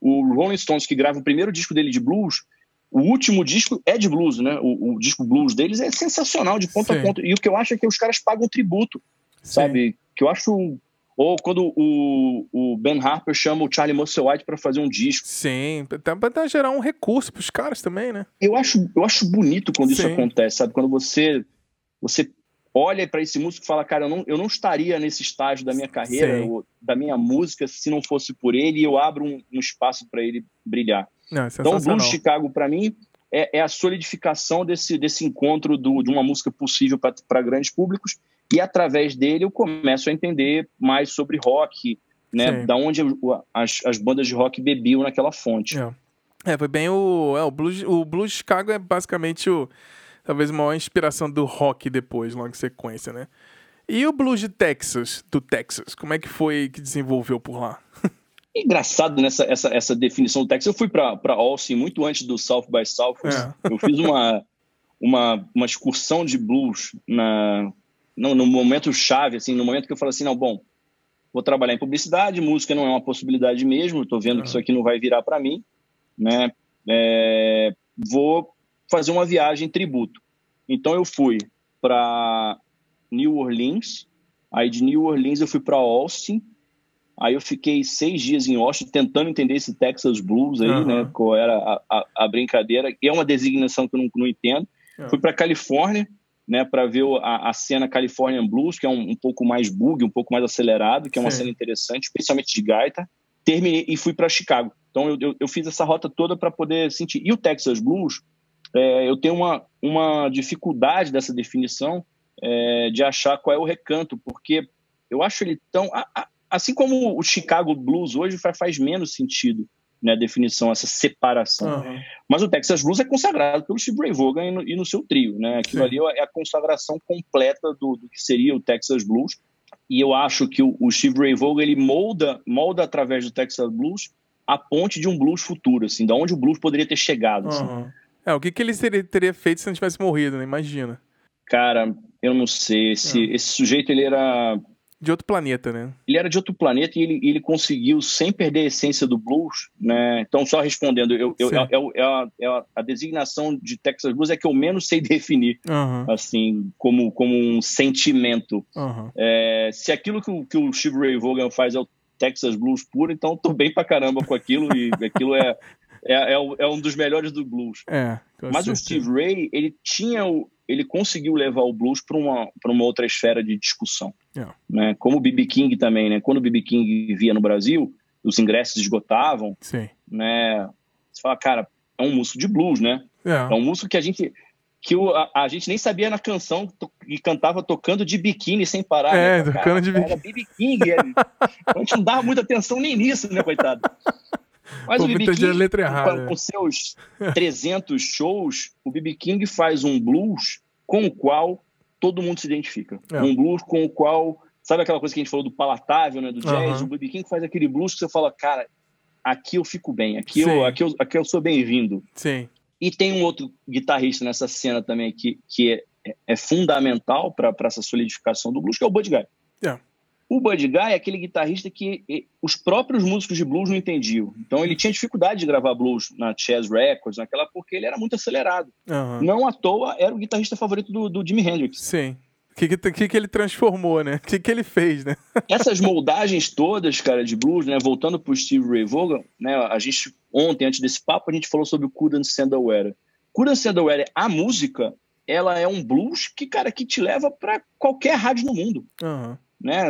O Rolling Stones, que grava o primeiro disco dele de blues, o último disco é de blues, né? O, o disco blues deles é sensacional, de ponta Sim. a ponta. E o que eu acho é que os caras pagam tributo, Sim. sabe? Que eu acho. Ou quando o, o Ben Harper chama o Charlie Musselwhite para fazer um disco. Sim. Até pra gerar um recurso pros caras também, né? Eu acho, eu acho bonito quando isso Sim. acontece, sabe? Quando você, você olha para esse músico e fala, cara, eu não, eu não estaria nesse estágio da minha carreira, ou da minha música, se não fosse por ele, e eu abro um, um espaço para ele brilhar. Não, é Então, o. Blues Chicago, para mim, é, é a solidificação desse, desse encontro do, de uma música possível para grandes públicos, e através dele eu começo a entender mais sobre rock, né? Sim. Da onde as, as bandas de rock bebiam naquela fonte. É. É, foi bem o. É, o Blues, o Blues Chicago é basicamente o. Talvez a maior inspiração do rock depois, logo em sequência, né? E o Blues de Texas, do Texas, como é que foi que desenvolveu por lá? Engraçado nessa essa, essa definição do Texas. Eu fui para Austin muito antes do South by Southwest. É. Eu fiz uma, uma, uma excursão de blues na, no, no momento chave, assim, no momento que eu falei assim, não, bom, vou trabalhar em publicidade, música não é uma possibilidade mesmo, estou vendo que isso aqui não vai virar para mim, né? É, vou fazer uma viagem tributo. Então eu fui para New Orleans, aí de New Orleans eu fui para Austin, aí eu fiquei seis dias em Austin tentando entender esse Texas Blues aí, uhum. né? Qual era a, a, a, brincadeira, e é uma designação que eu não, não entendo. Uhum. Fui para Califórnia, né, para ver a, a, cena Californian Blues, que é um, um, pouco mais bug, um pouco mais acelerado, que é uma Sim. cena interessante, especialmente de gaita. Terminei e fui para Chicago. Então eu, eu, eu, fiz essa rota toda para poder sentir. E o Texas Blues, é, eu tenho uma, uma dificuldade dessa definição é, de achar qual é o recanto, porque eu acho ele tão. A, a, assim como o Chicago Blues hoje faz, menos sentido né, a definição, essa separação. Uhum. Mas o Texas Blues é consagrado pelo Steve Ray Vaughan e no, e no seu trio. Né? Aquilo Sim. ali é a consagração completa do, do, que seria o Texas Blues. E eu acho que o, o Steve Ray Vaughan ele molda, molda através do Texas Blues a ponte de um blues futuro, assim, da onde o blues poderia ter chegado. Assim. É, o que, que ele teria, teria, feito se não tivesse morrido, né? Imagina. Cara, eu não sei. Esse, esse sujeito, ele era... De outro planeta, né? Ele era de outro planeta e ele, ele conseguiu, sem perder a essência do blues, né? Então, só respondendo, eu, eu, é, é, a, é, a, a, designação de Texas Blues é que eu menos sei definir, uhum. assim, como, como um sentimento. Uhum. É, se aquilo que o, que o Steve Ray Vaughan faz é o Texas Blues puro, então tô bem pra caramba com aquilo e aquilo é, é, é, é, um dos melhores do blues. É, Mas certeza. o Steve Ray, ele tinha o, ele conseguiu levar o blues para uma, uma outra esfera de discussão. Yeah. É. Né? Como o B.B. King também, né? Quando o B.B. King via no Brasil, os ingressos esgotavam, Sim. né? Você fala, cara, é um músico de blues, né? Yeah. É. é um músico que a gente que o, a, a, gente nem sabia na canção e cantava tocando de biquíni sem parar. É, né? tocando de biquíni. Era BB King. Ele, a gente não dava muita atenção nem nisso, né, coitado? Mas o BB King, letra errada. Com, com seus 300 shows, o BB King faz um blues com o qual todo mundo se identifica. É. Um blues com o qual... Sabe aquela coisa que a gente falou do palatável, né, do jazz? Uhum. O BB King faz aquele blues que você fala, cara, aqui eu fico bem, aqui, eu, aqui, eu, aqui eu sou bem-vindo. Sim. E tem um outro guitarrista nessa cena também que, que é, é fundamental para essa solidificação do blues, que é o Bud Guy. Yeah. O Bud Guy é aquele guitarrista que os próprios músicos de blues não entendiam. Então ele tinha dificuldade de gravar blues na Chess Records, naquela, porque ele era muito acelerado. Uhum. Não à toa era o guitarrista favorito do, do Jimi Hendrix. Sim. O que, que, que, ele transformou, né? O que, que ele fez, né? Essas moldagens todas, cara, de blues, né? Voltando pro Steve Ray Vaughan, né? A gente, ontem, antes desse papo, a gente falou sobre o Couldn't Stand Aware. Couldn't Stand Aware, a música, ela é um blues que, cara, que te leva para qualquer rádio no mundo. Uhum. Né?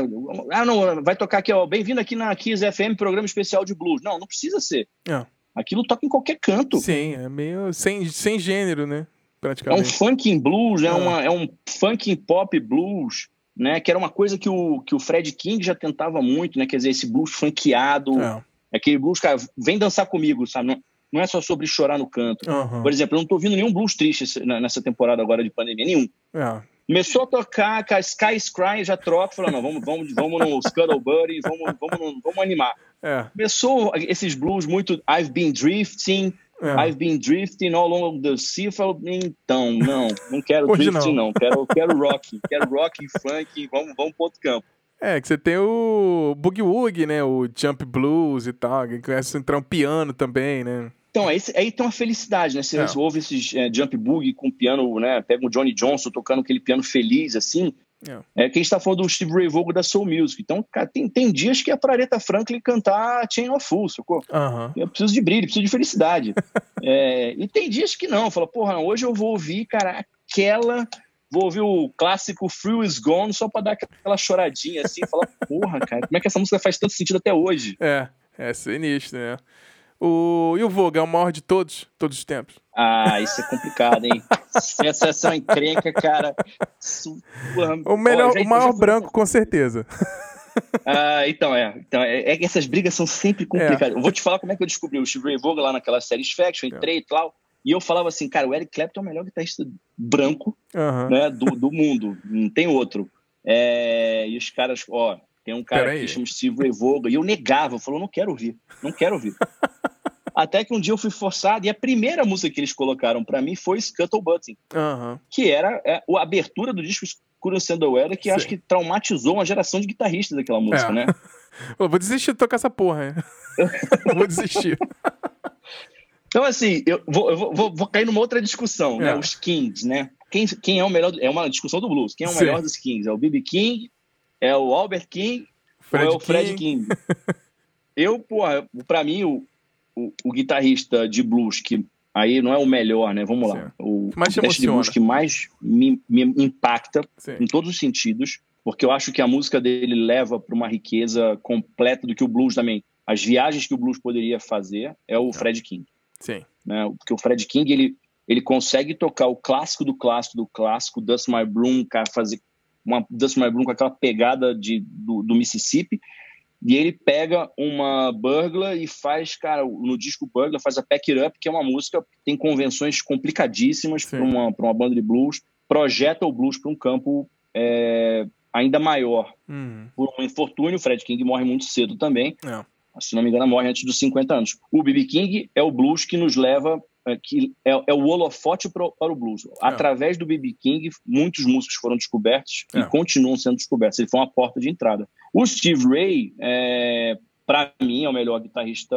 Ah, não, vai tocar aqui, ó, bem-vindo aqui na Kiss FM, programa especial de blues. Não, não precisa ser. É. Aquilo toca em qualquer canto. Sim, é meio sem, sem gênero, né? praticamente. É um funk blues, é, é. Uma, é um funk pop blues, né? Que era uma coisa que o, que o Fred King já tentava muito, né? Quer dizer, esse blues funkeado. É. Aquele blues, cara, vem dançar comigo, sabe? Não, não é só sobre chorar no canto. Uhum. Por exemplo, eu não tô ouvindo nenhum blues triste nessa temporada agora de pandemia, nenhum. É. Começou a tocar, com a Sky Scry já troca, falou, não, vamos, vamos, vamos no Scuttle Buddy, vamos, vamos, vamos animar. É. Começou esses blues muito I've Been Drifting, é. I've been drifting all along the sea. Falo, então, não, não quero drifting, não. não. Quero, quero rock, quero rock, funk, vamos, vamos pro outro campo. É, que você tem o Boogie Woogie, né? O Jump Blues e tal, que a entrar um piano também, né? Então, aí, aí tem uma felicidade, né? Você é. ouve esses é, Jump Boogie com piano, né? Pega o Johnny Johnson tocando aquele piano feliz, assim. É. é que a gente tá falando do Steve Ray Vaughan da Soul Music. Então, cara, tem, tem dias que é pra Aretha Franklin cantar Chain of Fools, sacou? Uhum. Eu preciso de brilho, preciso de felicidade. é, e tem dias que não. Fala, porra, hoje eu vou ouvir, cara, aquela... Vou ouvir o clássico Free Is Gone só pra dar aquela choradinha assim. Falar, porra, cara, como é que essa música faz tanto sentido até hoje? É, é sinistro, né? O... E o Vogue é o maior de todos, todos os tempos? Ah, isso é complicado, hein? Sensação encrenca, cara. O melhor, o maior branco, com certeza. Ah, então, é. Então, é, é, essas brigas são sempre complicadas. É. Eu vou te falar como é que eu descobri o Steve Ray Vaughan lá naquela série Faction, entrei e tal. E eu falava assim, cara, o Eric Clapton é o melhor guitarrista branco uhum. né, do, do mundo. Não tem outro. É, e os caras, ó, tem um cara que chama Steve Ray Vaughan, e eu negava, eu falava, não quero ouvir, não quero ouvir. Até que um dia eu fui forçado, e a primeira música que eles colocaram para mim foi Scuttlebutt, uhum. que era é, a abertura do disco Cura Sandowera, que Sim. acho que traumatizou uma geração de guitarristas daquela música, é. né? Eu vou desistir de tocar essa porra, né? vou desistir. Então, assim, eu vou, eu vou, vou, cair numa outra discussão, né? é. né? Os Kings, né? quem, quem é o melhor. É uma discussão do blues. Quem é o Sim. melhor dos Kings? É o B.B. King? É o Albert King? Fred ou é o Fred King? Eu, porra, pra mim, o, o, o guitarrista de blues que aí não é o melhor, né? Vamos lá. Sim. O Mais guitarrista de blues que mais me, me impacta Sim. em todos os sentidos, porque eu acho que a música dele leva para uma riqueza completa do que o blues também. As viagens que o blues poderia fazer é o Fred King, Sim. né? Porque o Fred King ele ele consegue tocar o clássico do clássico do clássico, Dust My Broom, cara, fazer uma Dust My Broom com aquela pegada de, do, do Mississippi, e ele pega uma Burglar e faz, cara, no disco Burglar faz a Pack It Up, que é uma música que tem convenções complicadíssimas Sim. para uma, pra uma banda de blues, projeta o blues para um campo é, ainda maior. Uhum. Por um infortúnio, o Fred King morre muito cedo também, É. se não me engano, morre antes dos 50 anos. O B.B. King é o blues que nos leva, é, que é, é o holofote pro, para o blues. Através do B.B. King, muitos músicos foram descobertos É. e continuam sendo descobertos. Ele foi uma porta de entrada. O Steve Ray, é, para mim, é o melhor guitarrista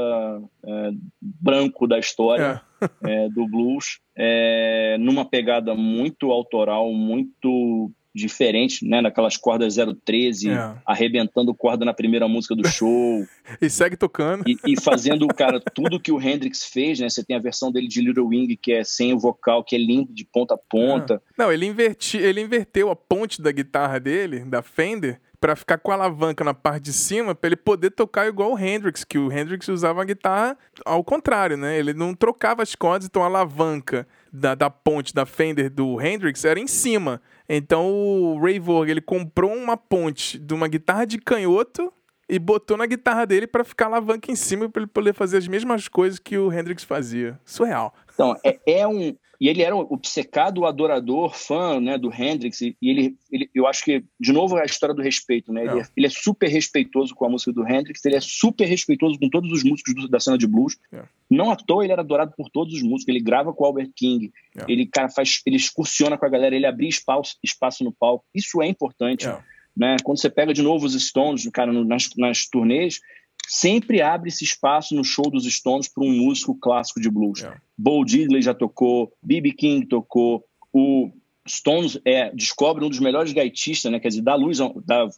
é, branco da história É. é, do blues, é, numa pegada muito autoral, muito diferente, né? Naquelas cordas 013, É. arrebentando corda na primeira música do show E segue tocando. e, e fazendo, cara, tudo que o Hendrix fez, né? Você tem a versão dele de Little Wing, que é sem o vocal, que é lindo de ponta a ponta. Não, ele, inverti, ele inverteu a ponte da guitarra dele, da Fender, pra ficar com a alavanca na parte de cima, pra ele poder tocar igual o Hendrix, que o Hendrix usava a guitarra ao contrário, né? Ele não trocava as cordas, então a alavanca da, da ponte da Fender do Hendrix era em cima. Então o Ray Vorg, ele comprou uma ponte de uma guitarra de canhoto e botou na guitarra dele pra ficar alavanca em cima pra ele poder fazer as mesmas coisas que o Hendrix fazia. Surreal. Então, é, é um. E ele era um obcecado adorador, fã né, do Hendrix, e ele, ele, eu acho que, de novo, a história do respeito, né? Ele É. é, ele é super respeitoso com a música do Hendrix, ele é super respeitoso com todos os músicos do- da cena de blues. É. Não à toa ele era adorado por todos os músicos, ele grava com o Albert King, É. ele, cara, faz, ele excursiona com a galera, ele abria espaço, espaço no palco. Isso é importante. É. Né? Quando você pega de novo os Stones, cara, no- nas, nas turnês, sempre abre esse espaço no show dos Stones para um músico clássico de blues. É. Bo Diddley já tocou, B.B. King tocou, o Stones é, descobre um dos melhores gaitistas, né? Quer dizer, dá luz a, dá,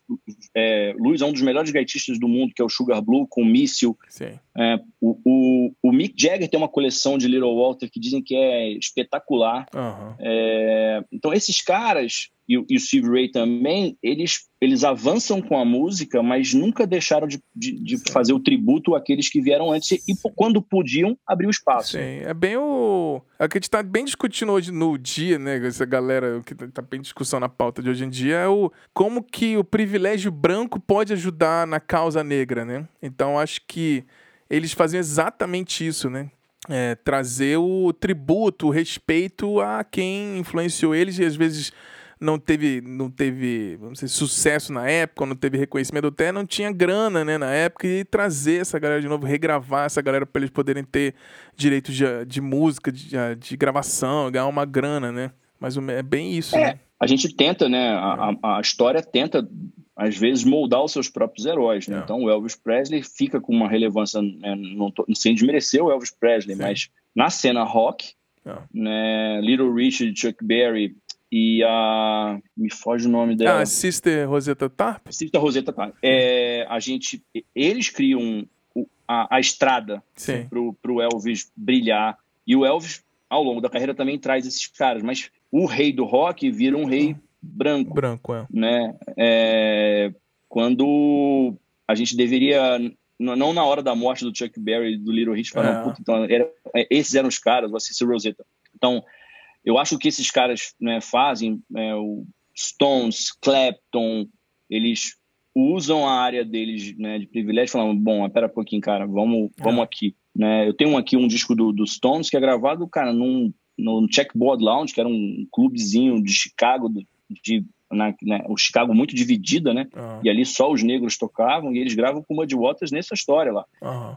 é, luz a um dos melhores gaitistas do mundo, que é o Sugar Blue, com Míssil. Sim. É, o, o, o Mick Jagger tem uma coleção de Little Walter que dizem que é espetacular. Aham. É, então, esses caras, e, o- e o Steve Ray também, eles, eles avançam com a música, mas nunca deixaram de, de, de fazer o tributo àqueles que vieram antes e, quando podiam, abrir o espaço. Sim, é bem o. É o que a gente tá bem discutindo hoje no dia, né? Essa galera que tá tá bem em discussão na pauta de hoje em dia é o como que o privilégio branco pode ajudar na causa negra, né? Então acho que eles faziam exatamente isso, né? É, trazer o tributo, o respeito a quem influenciou eles e às vezes não teve, não teve sucesso na época, não teve reconhecimento, até não tinha grana né, na época, e trazer essa galera de novo, regravar essa galera para eles poderem ter direitos de, de música, de, de gravação, ganhar uma grana, né? Mas é bem isso, né? A gente tenta, né? A, a- a história tenta, às vezes, moldar os seus próprios heróis. Né? É. Então, o Elvis Presley fica com uma relevância, né, não tô, sem desmerecer o Elvis Presley, Sim. mas na cena rock, É. né, Little Richard, Chuck Berry e a. Me foge o nome dela. Ah, Sister Rosetta Tarp? Cita Rosetta tá. É, a gente, eles criam a, a estrada pro, pro Elvis brilhar. E o Elvis, ao longo da carreira, também traz esses caras. Mas o rei do rock vira um rei branco, Branco, é. né? É, quando a gente deveria, não na hora da morte do Chuck Berry do Little Rich, falar, É. "Puta, então, era- é, esses eram os caras, o Cícero Rosetta. Então, eu acho que esses caras né, fazem, é, o Stones, Clapton, eles usam a área deles né, de privilégio, falando, bom, espera um pouquinho, cara, vamos, vamos aqui. Né? Eu tenho aqui um disco do, do Stones que é gravado, cara, num, no Checkboard Lounge, que era um clubezinho de Chicago, de, na, né, o Chicago muito dividida, né? Aham, E ali só os negros tocavam e eles gravam com o Muddy Waters nessa história lá.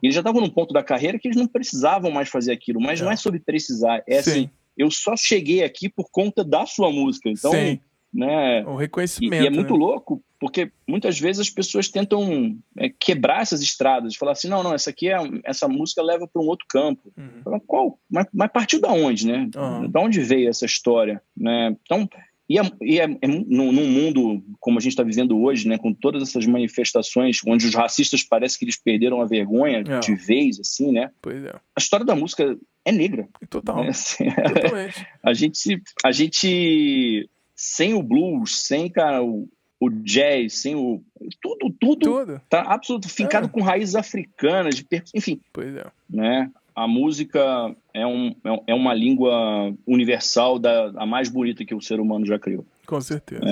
E eles já estavam num ponto da carreira que eles não precisavam mais fazer aquilo, mas É. não é sobre precisar, é Sim. assim, eu só cheguei aqui por conta da sua música. Então, Sim. né? O reconhecimento. E, e é muito né? louco, porque muitas vezes as pessoas tentam é, quebrar essas estradas, falar assim, não, não, essa aqui é essa música leva para um outro campo. Uhum. Fala, Qual? Mas, mas partiu da onde, né? Uhum. Da onde veio essa história, né? Então e, é, e é, é num, num mundo como a gente está vivendo hoje, né, com todas essas manifestações, onde os racistas parece que eles perderam a vergonha É. de vez, assim, né? Pois é. A história da música é negra. Total. né? Assim, Totalmente. a gente, a gente sem o blues, sem cara, o, o jazz, sem o tudo, tudo Tudo. tá absolutamente fincado É. com raízes africanas, de per- enfim, Pois é. né? A música é, um, é- é uma língua universal da a mais bonita que o ser humano já criou. Com certeza.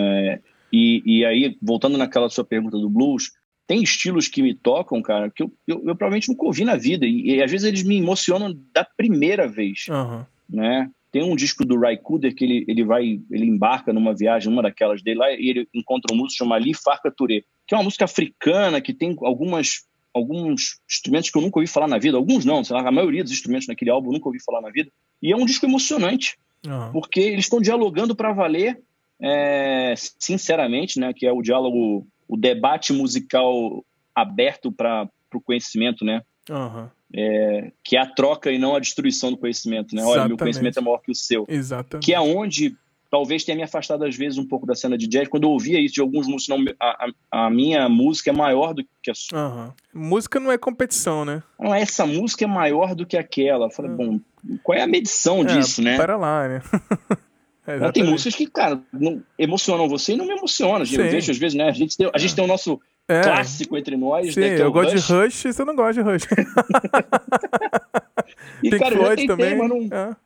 E, e aí, voltando naquela sua pergunta do blues, tem estilos que me tocam, cara, que eu, eu, eu provavelmente nunca ouvi na vida. E, e às vezes eles me emocionam da primeira vez, Aham. né? Tem um disco do Ray Cooder que ele, ele vai, ele embarca numa viagem, numa daquelas dele lá, e ele encontra um músico chamado Ali Farka Touré, que é uma música africana que tem algumas alguns instrumentos que eu nunca ouvi falar na vida, alguns não, sei lá, a maioria dos instrumentos naquele álbum eu nunca ouvi falar na vida. E é um disco emocionante, Aham. porque eles estão dialogando para valer, é, sinceramente, né, que é o diálogo, o debate musical aberto para o conhecimento, né, Aham. que é a troca e não a destruição do conhecimento, né? Olha, meu Exatamente. conhecimento é maior que o seu, Exatamente. que é onde talvez tenha me afastado às vezes um pouco da cena de jazz, quando eu ouvia isso de alguns músicos, não, a, a- minha música é maior do que a sua. Aham. Música não é competição, né? Não, essa música é maior do que aquela. Eu falei, Ah. bom, qual é a medição É, disso, né? Para lá, né? É, Não, tem exatamente. músicas que, cara, não emocionam você e não me emocionam. Eu Sim. vejo, às vezes, né? A gente tem, a gente tem o nosso É. clássico entre nós, Sim, né? É eu gosto Rush. de Rush, você não gosta de Rush. E, Pink cara, eu já Floyd tentei, também. mas não, É.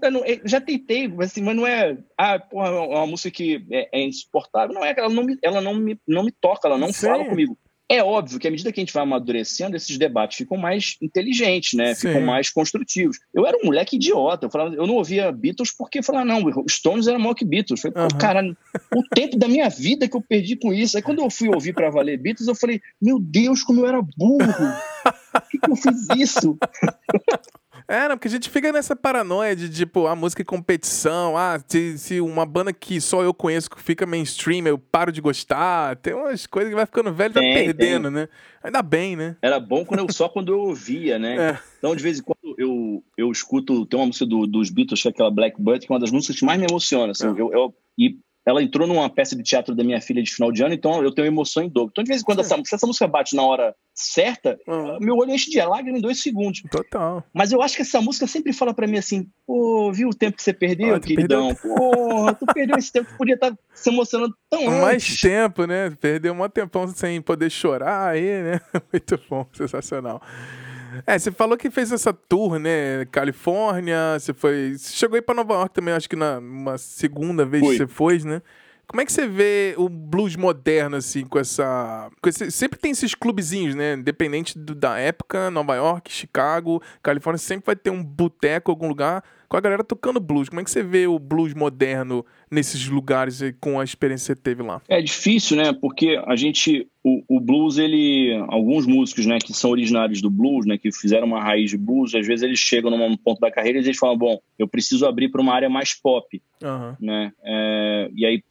Dar, não, é, já tentei, assim, mas não é. Ah, porra, é uma música que é, é insuportável. Não é, ela não me, ela não me, não me toca, ela não Sim. fala comigo. É óbvio que à medida que a gente vai amadurecendo, esses debates ficam mais inteligentes, né? Sim. Ficam mais construtivos. Eu era um moleque idiota. Eu, falava, eu não ouvia Beatles porque eu falava, não, Stones era maior que Beatles. Eu falei, Aham. cara, o tempo da minha vida que eu perdi com isso. Aí quando eu fui ouvir pra valer Beatles, eu falei, meu Deus, como eu era burro. Por que, que eu fiz isso? É, não, porque a gente fica nessa paranoia de, tipo, a música é competição. Ah, se, se uma banda que só eu conheço que fica mainstream, eu paro de gostar. Tem umas coisas que vai ficando velho e vai Tem, perdendo, né? Ainda bem, né? Era bom quando eu, só quando eu ouvia, né? É. Então, de vez em quando, eu, eu escuto. Tem uma música do- dos Beatles, que é aquela Blackbird, que é uma das músicas que mais me emociona. Assim, É. eu, eu- e ela entrou numa peça de teatro da minha filha de final de ano, então eu tenho emoção em dobro. Então, de vez em quando, essa, se essa música bate na hora certa, Uhum. meu olho enche de lágrima em dois segundos. Total. Mas eu acho que essa música sempre fala pra mim assim: pô, viu o tempo que você perdeu, Ah, queridão? Porra, tu perdeu esse tempo, podia estar se emocionando tão Mais antes. tempo, né? Perdeu um tempão sem poder chorar aí, né? Muito bom, sensacional. É, você falou que fez essa tour, né? Califórnia, você foi. Você chegou aí pra Nova York também, acho que na uma segunda vez Fui. que você foi, né? Como é que você vê o blues moderno, assim, com essa. com esse- sempre tem esses clubezinhos, né? Independente do- da época, Nova York, Chicago, Califórnia, sempre vai ter um boteco, algum lugar, com a galera tocando blues. Como é que você vê o blues moderno nesses lugares e com a experiência que você teve lá? É difícil, né? Porque a gente, o, o blues, ele, alguns músicos, né, que são originários do blues, né, que fizeram uma raiz de blues, às vezes eles chegam num ponto da carreira e eles falam, bom, eu preciso abrir para uma área mais pop, Aham. né? É, e aí,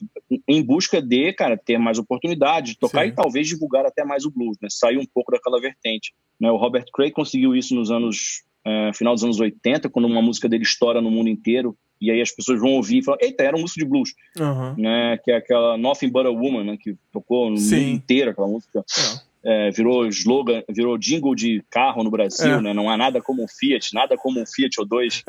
em busca de, cara, ter mais oportunidade de tocar Sim. e talvez divulgar até mais o blues, né? Sair um pouco daquela vertente. Né? O Robert Cray conseguiu isso nos anos, é, final dos anos 80, quando uma música dele estoura no mundo inteiro. E aí as pessoas vão ouvir e falam, eita, era um músico de blues Aham. né, que é aquela Nothing But a Woman, né, que tocou no Sim. mundo inteiro, aquela música. É, virou slogan, virou jingle de carro no Brasil, É. né? Não há nada como um Fiat, nada como um Fiat O2.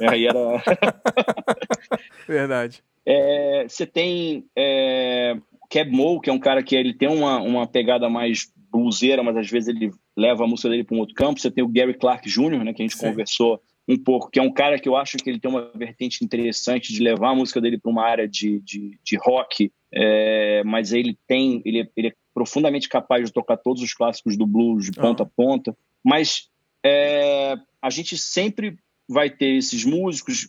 É. Aí era. Verdade. É, Você tem é, Cab Mo, que é um cara que ele tem uma, uma pegada mais bluseira, mas às vezes ele leva a música dele para um outro campo. Você tem o Gary Clark Jr., né, que a gente Sim. conversou um pouco, que é um cara que eu acho que ele tem uma vertente interessante de levar a música dele para uma área de, de, de rock, é, mas ele tem, ele, é- ele é profundamente capaz de tocar todos os clássicos do blues de ponta a ponta. Mas é, a gente sempre vai ter esses músicos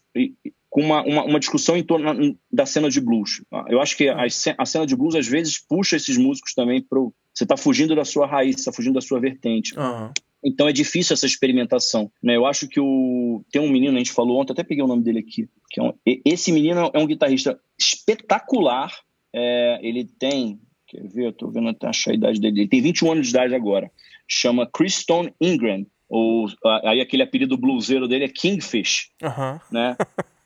com uma, uma, uma discussão em torno da cena de blues. Eu acho que a, ce- a cena de blues às vezes puxa esses músicos também para você está fugindo da sua raiz, está fugindo da sua vertente. Aham. Então é difícil essa experimentação, né? Eu acho que o tem um menino, a gente falou ontem, até peguei o nome dele aqui, que é um... esse menino é um guitarrista espetacular. É, ele tem, quer ver, eu tô vendo até achar a idade dele. Ele tem 21 anos de idade agora. Chama Christone Ingram, ou aí aquele apelido bluseiro dele é Kingfish, uhum. né?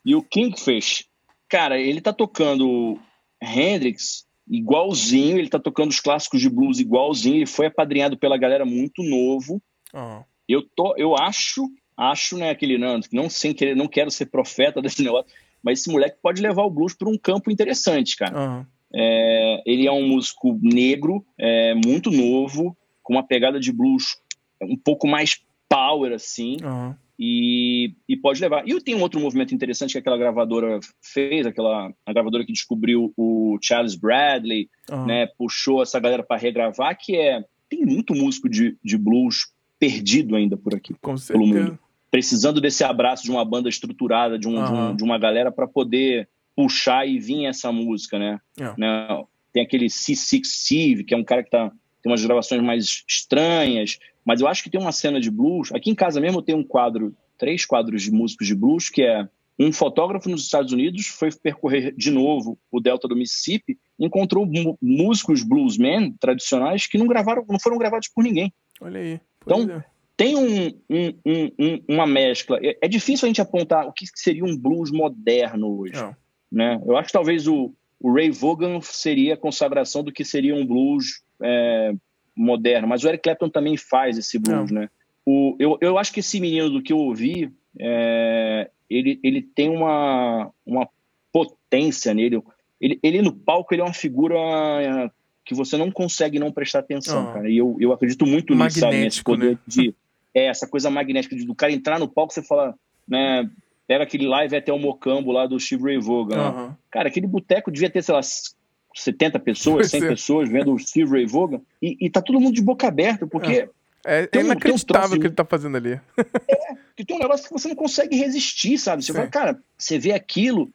E o Kingfish, cara, ele tá tocando Hendrix igualzinho, ele tá tocando os clássicos de blues igualzinho, ele foi apadrinhado pela galera muito novo. Uhum. Eu tô, eu acho, acho, né, aquele não, não sem querer, não quero ser profeta desse negócio, mas esse moleque pode levar o blues para um campo interessante, cara. Uhum. É, ele é um músico negro, é, muito novo, com uma pegada de blues um pouco mais power, assim. Uhum. E, e, pode levar. E tem um outro movimento interessante que aquela gravadora fez, aquela a gravadora que descobriu o Charles Bradley, uhum. né, puxou essa galera para regravar, que é tem muito músico de, de blues perdido ainda por aqui, Com pelo mundo, precisando desse abraço de uma banda estruturada, de, um, uhum. de, um, de, uma galera para poder puxar e vir essa música, né? Yeah. né? Tem aquele C6 Steve, que é um cara que tá tem umas gravações mais estranhas, mas eu acho que tem uma cena de blues. Aqui em casa mesmo tem um quadro, três quadros de músicos de blues, que é um fotógrafo nos Estados Unidos foi percorrer de novo o delta do Mississippi, encontrou músicos bluesmen tradicionais que não gravaram, não foram gravados por ninguém. Olha aí. Então é. tem um, um, um, uma mescla. É, é, difícil a gente apontar o que seria um blues moderno hoje, não. né? Eu acho que talvez o, o Ray Vaughan seria a consagração do que seria um blues é, moderno, mas o Eric Clapton também faz esse blues, Não. né? O, eu, eu acho que esse menino do que eu ouvi, é, ele, ele tem uma, uma potência nele. Ele, ele no palco ele é uma figura é, que você não consegue não prestar atenção, Oh. cara. E eu, eu acredito muito nisso, sabe? Nesse poder né? de é, essa coisa magnética de, do cara entrar no palco, você fala, né? Pega aquele live até o Mocambo lá do Steve Ray Vaughan. Uhum. Cara, aquele boteco devia ter, sei lá, 70 pessoas, Pois 100 é. pessoas vendo o Steve Ray Vaughan e, e tá todo mundo de boca aberta, porque É, é Tem inacreditável um o que ele tá fazendo ali. que tem um negócio que você não consegue resistir, sabe? Você Sim. fala, cara, você vê aquilo,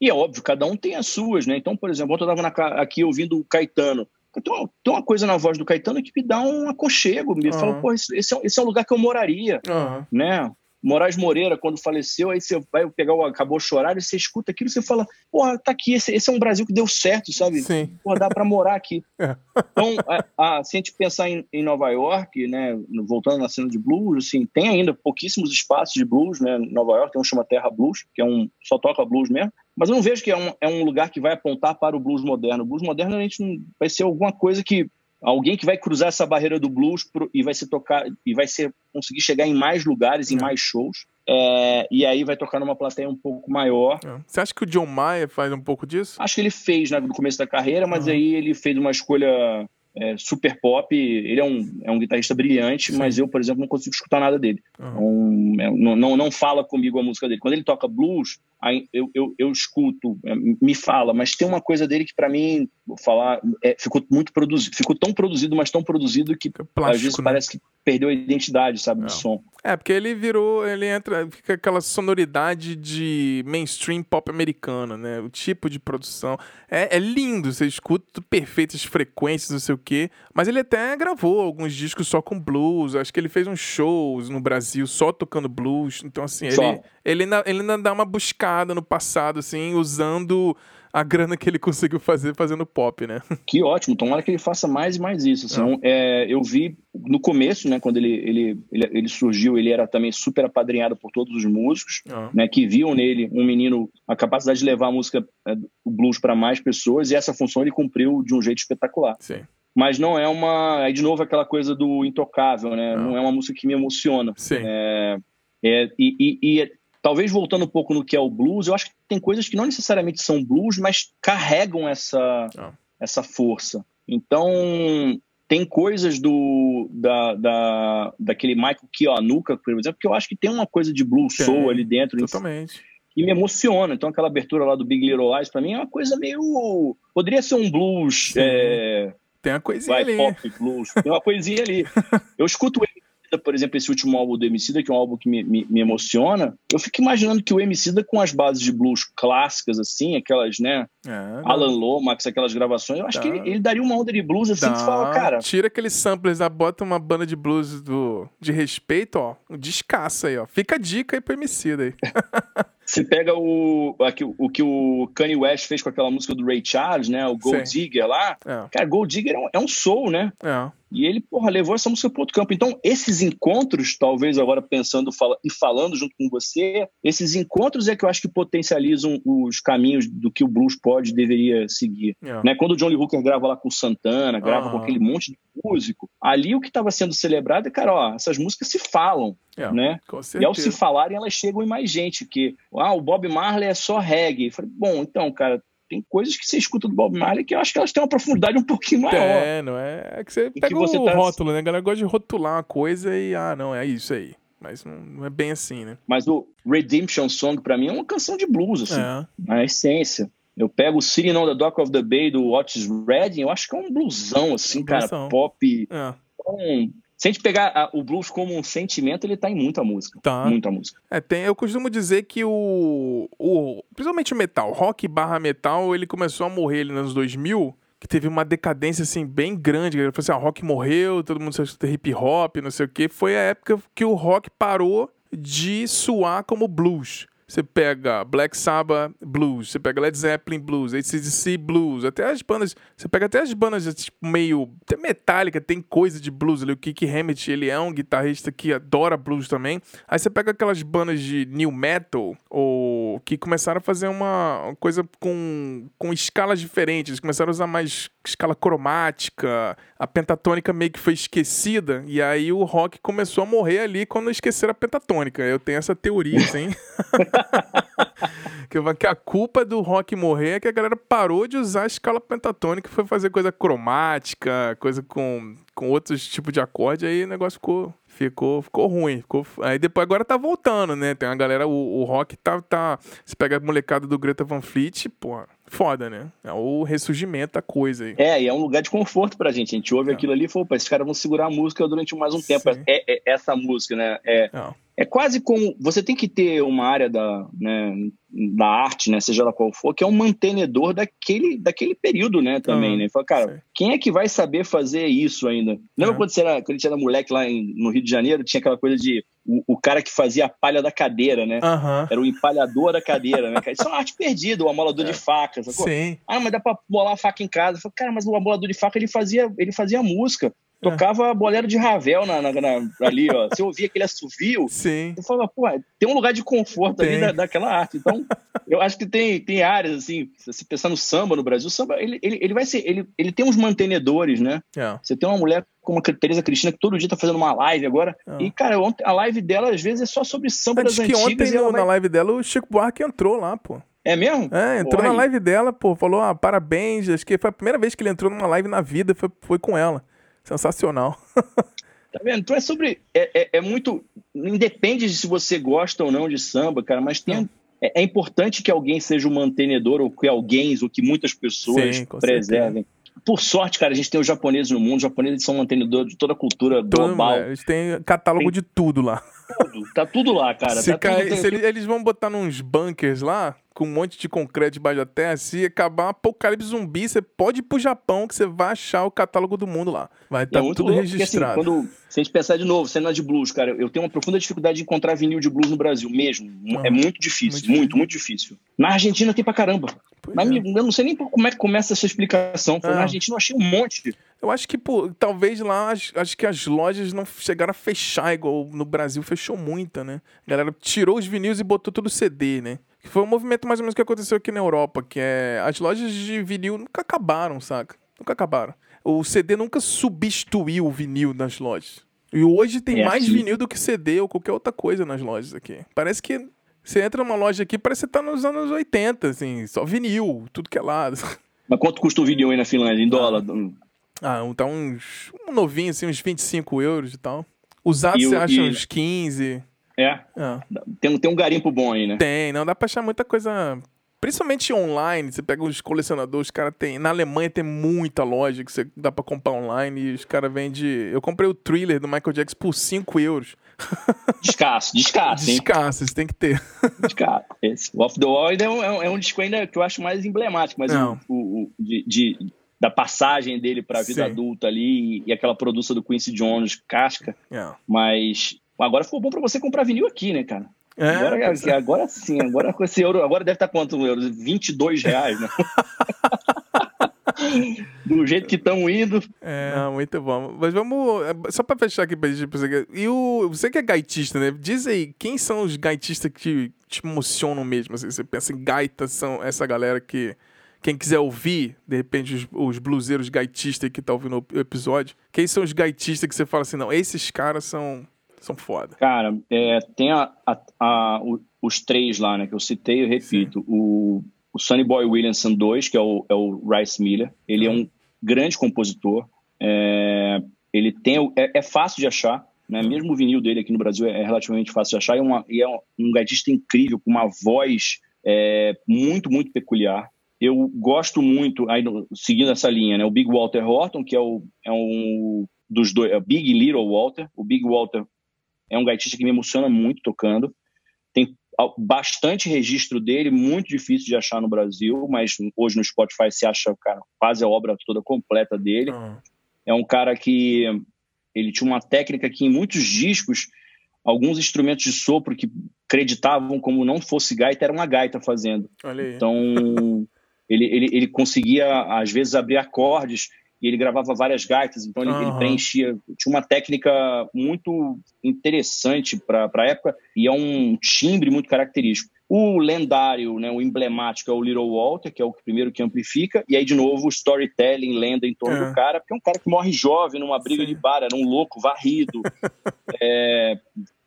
e é óbvio, cada um tem as suas, né? Então, por exemplo, ontem eu tava na aqui ouvindo o Caetano. Tem uma, tem uma coisa na voz do Caetano que me dá um aconchego, me Aham. fala, pô, esse, esse é, um- esse é um lugar que eu moraria, Uhum. né? Moraes Moreira, quando faleceu, aí você vai pegar o Acabou Chorar, e você escuta aquilo, você fala, porra, tá aqui, esse, esse é um Brasil que deu certo, sabe? Sim. Pô, dá para morar aqui. É. Então, a, a- se a gente pensar em, em Nova York, né, voltando na cena de blues, assim, tem ainda pouquíssimos espaços de blues, né? Nova York tem um chama Terra Blues, que é um só toca blues mesmo. Mas eu não vejo que é um, é um lugar que vai apontar para o blues moderno. O blues moderno a gente não, vai ser alguma coisa que alguém que vai cruzar essa barreira do blues pro- e vai se tocar e vai ser conseguir chegar em mais lugares, em É. mais shows. É, e aí vai tocar numa plateia um pouco maior. É. Você acha que o John Mayer faz um pouco disso? Acho que ele fez né, no começo da carreira, mas Uhum. aí ele fez uma escolha é, super pop. Ele é um, é um guitarrista brilhante, Sim. mas eu, por exemplo, não consigo escutar nada dele. Uhum. Não, não, não fala comigo a música dele. Quando ele toca blues, eu, eu, eu escuto, é, me fala, mas tem uma coisa dele que, para mim, vou falar, é, ficou muito produzido. Ficou tão produzido, mas tão produzido que Fica às plástico, vezes né? parece que perdeu a identidade, sabe, É. do som. É, porque ele virou, ele entra, fica aquela sonoridade de mainstream pop americano, né? O tipo de produção. É, é lindo, você escuta perfeitas frequências, não sei o quê. Mas ele até gravou alguns discos só com blues. Acho que ele fez uns shows no Brasil só tocando blues. Então, assim, Só. ele, ele, ainda, ele ainda dá uma buscada no passado, assim, usando a grana que ele conseguiu fazer fazendo pop, né? Que ótimo, tomara que ele faça mais e mais isso. Assim, é, eu vi no começo, né, quando ele, ele, ele, ele surgiu, ele era também super apadrinhado por todos os músicos, Ah, né, que viam nele um menino, a capacidade de levar a música, é, o blues para mais pessoas, e essa função ele cumpriu de um jeito espetacular. sim. Mas não é uma. Aí, de novo, aquela coisa do intocável, né? Não. Não é uma música que me emociona. Sim. É, é, e, e- e, talvez voltando um pouco no que é o blues, eu acho que tem coisas que não necessariamente são blues, mas carregam essa, Ah. essa força. Então, tem coisas do da, da, daquele Michael Kiwanuka, por exemplo, que eu acho que tem uma coisa de blues Tem, soul ali dentro Totalmente. que me emociona. Então, aquela abertura lá do Big Little Lies, pra mim, é uma coisa meio. Poderia ser um blues. É, Tem uma coisinha vai ali. pop blues, tem uma coisinha ali. Eu escuto ele por exemplo, esse último álbum do Emicida, que é um álbum que me, me, me, emociona, eu fico imaginando que o Emicida com as bases de blues clássicas, assim, aquelas, né, é, Alan Lomax, aquelas gravações, eu acho tá. que ele, ele, daria uma onda de blues assim, tá. que você fala, cara... Tira aqueles samplers, bota uma banda de blues do, de respeito, ó, descassa aí, ó. Fica a dica aí pro Emicida aí. Você pega o, aqui, o que o Kanye West fez com aquela música do Ray Charles, né? O Gold Sim. Digger lá. É. Cara, Gold Digger é um, é um soul, né? É. E ele, porra, levou essa música para outro campo. Então, esses encontros, talvez agora pensando fala, e falando junto com você, esses encontros é que eu acho que potencializam os caminhos do que o blues pode deveria seguir. Yeah. Né? Quando o Johnny Hooker grava lá com o Santana, grava com aquele monte de músico, ali o que estava sendo celebrado é, cara, ó, essas músicas se falam. Yeah, né? E ao se falarem, elas chegam em mais gente, que ah, o Bob Marley é só reggae. Eu falei, bom, então, cara, tem coisas que você escuta do Bob Marley que eu acho que elas têm uma profundidade um pouquinho maior. É, não é? É que você pega que você o tá... rótulo, né? A galera gosta de rotular uma coisa e, ah, não, é isso aí. Mas não, é bem assim, né? Mas o Redemption Song, para mim, é uma canção de blues, assim, é. na essência. Eu pego o Sitting on the Dock of the Bay do Otis Redding, eu acho que é um blusão, assim, é cara, pop. É. Um, se a gente pegar a, o blues como um sentimento, ele tá em muita música. Tá. Muita música. É, tem, eu costumo dizer que o, o. Principalmente o metal, rock barra metal, ele começou a morrer ali nos anos 2000 que teve uma decadência assim bem grande. Ele falou assim: ah, rock morreu, todo mundo escuta hip hop, não sei o quê. Foi a época que o rock parou de suar como blues. Você pega Black Sabbath Blues, você pega Led Zeppelin Blues, ACDC Blues, até as bandas, você pega até as bandas tipo, meio, até metálica, tem coisa de blues ali, o Kiki Hammett, ele é um guitarrista que adora blues também. Aí você pega aquelas bandas de new metal, ou que começaram a fazer uma coisa com, com escalas diferentes, começaram a usar mais escala cromática, a pentatônica meio que foi esquecida, e aí o rock começou a morrer ali quando esqueceram a pentatônica. Eu tenho essa teoria, assim. que a culpa do rock morrer é que a galera parou de usar a escala pentatônica e foi fazer coisa cromática, coisa com, com outros tipos de acorde, aí o negócio ficou ficou, ficou ruim. Ficou, aí depois agora tá voltando, né? Tem a galera, o, o rock tá, tá. Você pega a molecada do Greta Van Fleet, pô, foda, né? É o ressurgimento da coisa aí. É, e é um lugar de conforto pra gente. A gente ouve é. aquilo ali e fala, esses caras vão segurar a música durante mais um Sim. tempo. É, é, essa música, né? É, é. é quase como. Você tem que ter uma área da, né, da arte, né? Seja ela qual for, que é um mantenedor daquele, daquele período, né? Também, ah, né? Fala, cara, sei. quem é que vai saber fazer isso ainda? Lembra é. quando, você era, quando a gente era moleque lá em, no Rio de Janeiro, tinha aquela coisa de o, o, cara que fazia a palha da cadeira, né? Uhum. Era o empalhador da cadeira, né? Isso é uma arte perdida, o amolador é. de faca, sacou? Sim. Ah, mas dá pra molar a faca em casa. Eu falei, cara, mas o amolador de faca ele fazia, ele fazia música. Tocava é. bolero de Ravel na, na, na, ali, ó. Você ouvia aquele assovio. Sim. Eu falava, pô, tem um lugar de conforto tem. ali da, daquela arte. Então, eu acho que tem, tem áreas, assim, se pensar no samba no Brasil, o samba, ele, ele, ele vai ser, ele, ele tem uns mantenedores, né? É. Você tem uma mulher como a Tereza Cristina, que todo dia tá fazendo uma live agora. É. E, cara, ontem, a live dela, às vezes, é só sobre samba das antigas. que ontem, no, vai... na live dela, o Chico Buarque entrou lá, pô. É mesmo? É, entrou Porra, na live dela, pô, falou, ah, parabéns, acho que foi a primeira vez que ele entrou numa live na vida, foi, foi com ela. Sensacional. Tá vendo? Então é sobre. É, é, é, muito. Independe de se você gosta ou não de samba, cara, mas tem. É, é importante que alguém seja o mantenedor, ou que alguém, ou que muitas pessoas Sim, preservem. Certeza. Por sorte, cara, a gente tem os japoneses no mundo. Os japoneses são mantenedores de toda a cultura Todo, global. É, eles têm catálogo tem... de tudo lá. Tudo, tá tudo lá, cara. Se, tá cai, tudo... se eles, eles, vão botar nos bunkers lá, com um monte de concreto debaixo da terra, se acabar um apocalipse zumbi, você pode ir pro Japão que você vai achar o catálogo do mundo lá. Vai estar tá é tudo registrado. Porque, assim, quando, se a gente pensar de novo, cena de blues, cara, eu tenho uma profunda dificuldade de encontrar vinil de blues no Brasil mesmo. é muito difícil, muito, muito, muito, difícil. Na Argentina tem pra caramba. Mas é. eu não sei nem como é que começa essa explicação. Na é. Argentina eu achei um monte. Eu acho que, pô, talvez lá, acho que as lojas não chegaram a fechar igual no Brasil fechou muita, né? A galera tirou os vinis e botou tudo CD, né? Que foi um movimento mais ou menos que aconteceu aqui na Europa, que é as lojas de vinil nunca acabaram, saca? Nunca acabaram. O CD nunca substituiu o vinil nas lojas. E hoje tem é mais assim. vinil do que CD ou qualquer outra coisa nas lojas aqui. Parece que você entra numa loja aqui, parece que você tá nos anos 80, assim, só vinil, tudo que é lado. Mas quanto custa o vinil aí na Finlândia, em dólar? Ah, tá uns. Um novinho, assim, uns 25 euros e tal. Usado você acha e... uns 15. É. é. Tem, tem um garimpo bom aí, né? Tem, não dá pra achar muita coisa Principalmente online, você pega os colecionadores, os caras tem. Na Alemanha tem muita loja que você dá pra comprar online e os caras vendem. Eu comprei o thriller do Michael Jackson por 5 euros. Descasso, descasso, hein? Descasso, isso tem que ter. Descasso. Esse, o Off the Wall é um, é um disco ainda que eu acho mais emblemático, mas o, o, o de, de, da passagem dele pra vida Sim. adulta ali e, e, aquela produção do Quincy Jones, casca. É. Mas agora foi bom pra você comprar vinil aqui, né, cara? É, agora, agora sim, agora com esse euro, agora deve estar quanto no euro? 22 reais, né? Do jeito que estão indo. É, não, muito bom. Mas vamos. Só pra fechar aqui pra gente. E o, você que é gaitista, né? Diz aí, quem são os gaitistas que te emocionam mesmo? Assim, você pensa em gaita, são essa galera que. Quem quiser ouvir, de repente, os, os bluseiros gaitistas que tá ouvindo o episódio, quem são os gaitistas que você fala assim, não, esses caras são são foda. Cara, é, tem a, a, a, os três lá, né, que eu citei, eu repito. O, o Sonny Boy Williamson 2, que é o, é o Rice Miller, ele uhum. é um grande compositor. É, ele tem, é, é, fácil de achar, né? Mesmo o vinil dele aqui no Brasil é, relativamente fácil de achar. E, é uma, e é um, um gaitista incrível, com uma voz é, muito, muito peculiar. Eu gosto muito, aí, seguindo essa linha, né? O Big Walter Horton, que é, o, é um dos dois, é o Big e Little Walter. O Big Walter é um gaitista que me emociona muito tocando. Tem bastante registro dele, muito difícil de achar no Brasil, mas hoje no Spotify se acha cara, quase a obra toda completa dele. Uhum. É um cara que ele tinha uma técnica que em muitos discos alguns instrumentos de sopro que acreditavam como não fosse gaita era uma gaita fazendo. Então ele, ele, ele conseguia às vezes abrir acordes e ele gravava várias gaitas, então ele, uhum. ele preenchia. Tinha uma técnica muito interessante para a época e é um timbre muito característico. O lendário, né, o emblemático é o Little Walter, que é o primeiro que amplifica, e aí de novo o storytelling lenda em torno é. do cara, porque é um cara que morre jovem numa briga Sim. de bar, era um louco varrido. é,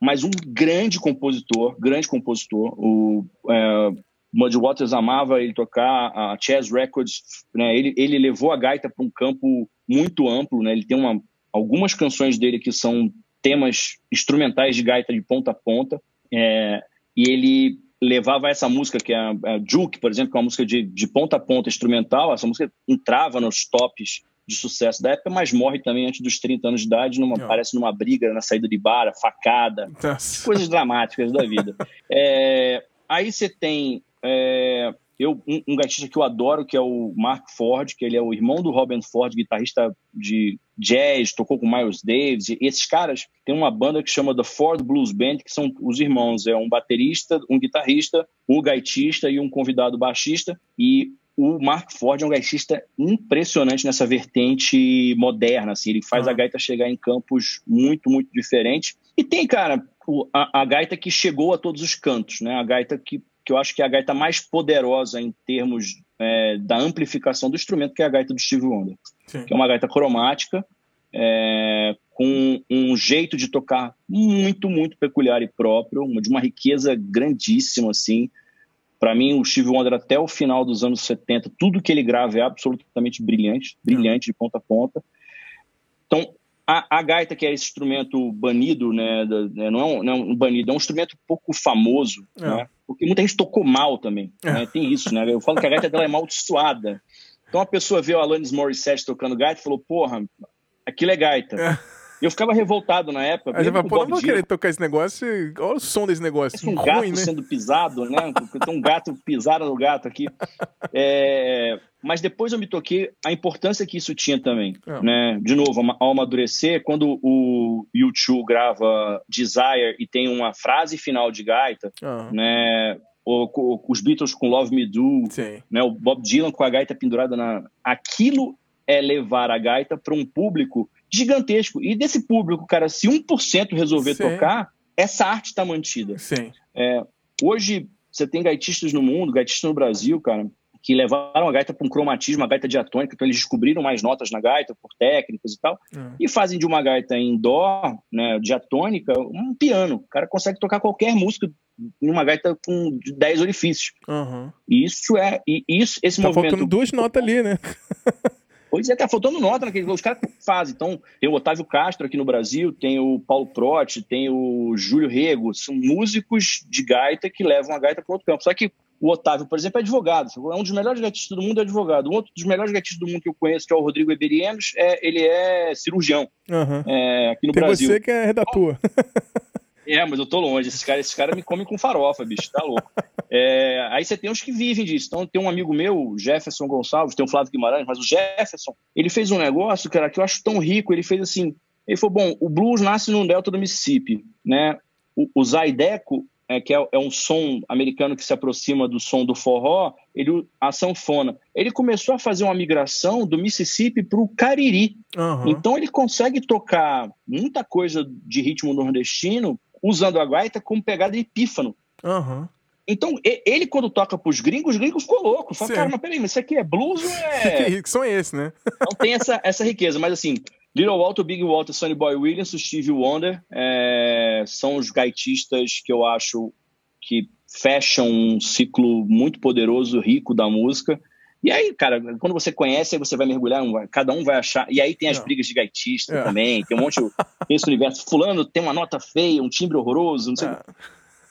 mas um grande compositor, grande compositor. O, é, Muddy Waters amava ele tocar, a Chess Records, né, ele, ele levou a gaita para um campo muito amplo, né, ele tem uma, algumas canções dele que são temas instrumentais de gaita de ponta a ponta, é, e ele levava essa música, que é a, a Juke, por exemplo, que é uma música de, de ponta a ponta instrumental, essa música entrava nos tops de sucesso da época, mas morre também antes dos 30 anos de idade, numa, aparece numa briga na saída de bar, facada, Nossa. coisas dramáticas da vida. É, aí você tem é, eu, um, um gatista que eu adoro, que é o Mark Ford, que ele é o irmão do Robin Ford, guitarrista de jazz, tocou com Miles Davis. E esses caras têm uma banda que chama The Ford Blues Band, que são os irmãos. É um baterista, um guitarrista, um gaitista e um convidado baixista. E o Mark Ford é um gaitista impressionante nessa vertente moderna. Assim, ele faz ah. a gaita chegar em campos muito, muito diferentes. E tem, cara, a, a gaita que chegou a todos os cantos, né? A gaita que que eu acho que é a gaita mais poderosa em termos é, da amplificação do instrumento, que é a gaita do Steve Wonder. Sim. Que é uma gaita cromática, é, com um jeito de tocar muito, muito peculiar e próprio, de uma riqueza grandíssima, assim. Para mim, o Steve Wonder, até o final dos anos 70, tudo que ele grava é absolutamente brilhante, brilhante de ponta a ponta. Então, a, a, gaita, que é esse instrumento banido, né, da, né, não, é um, não, é um, banido, é um instrumento pouco famoso, é. né, porque muita gente tocou mal também, é. né, tem isso, né, eu falo que a gaita dela é amaldiçoada. Então a pessoa vê o Alanis Morissette tocando gaita e falou, porra, aquilo é gaita. Eu ficava revoltado na época. Aí fala, pô, não vou querer tocar esse negócio. Olha o som desse negócio. um ruim, gato né? sendo pisado, né? Tem um gato pisado no gato aqui. É... Mas depois eu me toquei a importância que isso tinha também. É. Né? De novo, ao amadurecer, quando o YouTube grava Desire e tem uma frase final de gaita, uhum. né? Os Beatles com Love Me Do, né? o Bob Dylan com a gaita pendurada na. Aquilo é levar a gaita para um público gigantesco. E desse público, cara, se 1% resolver Sim. tocar, essa arte está mantida. Sim. É, hoje, você tem gaitistas no mundo, gaitistas no Brasil, cara, que levaram a gaita para um cromatismo, a gaita diatônica, então eles descobriram mais notas na gaita por técnicas e tal, uhum. e fazem de uma gaita em dó, né, diatônica, um piano. O cara consegue tocar qualquer música em uma gaita com 10 orifícios. Uhum. Isso é, e isso, esse tá movimento... duas notas ali, né? Pois é, tá faltando nota naquele. Os caras fazem. Então, tem o Otávio Castro aqui no Brasil, tem o Paulo Protti, tem o Júlio Rego. São músicos de gaita que levam a gaita para outro campo. Só que O Otávio, por exemplo, é advogado. É um dos melhores gaitistas do mundo é advogado. Um outro dos melhores gaitistas do mundo que eu conheço, que é o Rodrigo Eberienos, é, ele é cirurgião Aham. é, aqui no Tem Brasil. você que é redator. É, mas eu tô longe. Esses caras esse cara me comem com farofa, bicho, tá louco. É, aí você tem uns que vivem disso. Então tem um amigo meu, o Jefferson Gonçalves, tem o Flávio Guimarães, mas o Jefferson, ele fez um negócio, cara, que eu acho tão rico. Ele fez assim: ele falou, bom, o blues nasce no delta do Mississippi, né? O, o Zydeco, é, que é, é um som americano que se aproxima do som do forró, ele, a sanfona. Ele começou a fazer uma migração do Mississippi para o Cariri. Aham. Então ele consegue tocar muita coisa de ritmo nordestino usando a gaita como pegada epífano. Aham. Então, e- ele, quando toca pros gringos, os gringos ficou louco. Fala, cara, mas peraí, mas isso aqui é blues ou Que é. são esses, né? Não tem essa, essa riqueza. Mas assim, Little Walter, Big Walter, Sonny Boy Williams, o Stevie Wonder é, são os gaitistas que eu acho que fecham um ciclo muito poderoso, rico da música. E aí, cara, quando você conhece, aí você vai mergulhar, cada um vai achar. E aí tem as Não. brigas de gaitista É. também, tem um monte. Tem esse universo. Fulano tem uma nota feia, um timbre horroroso, não sei. Ah,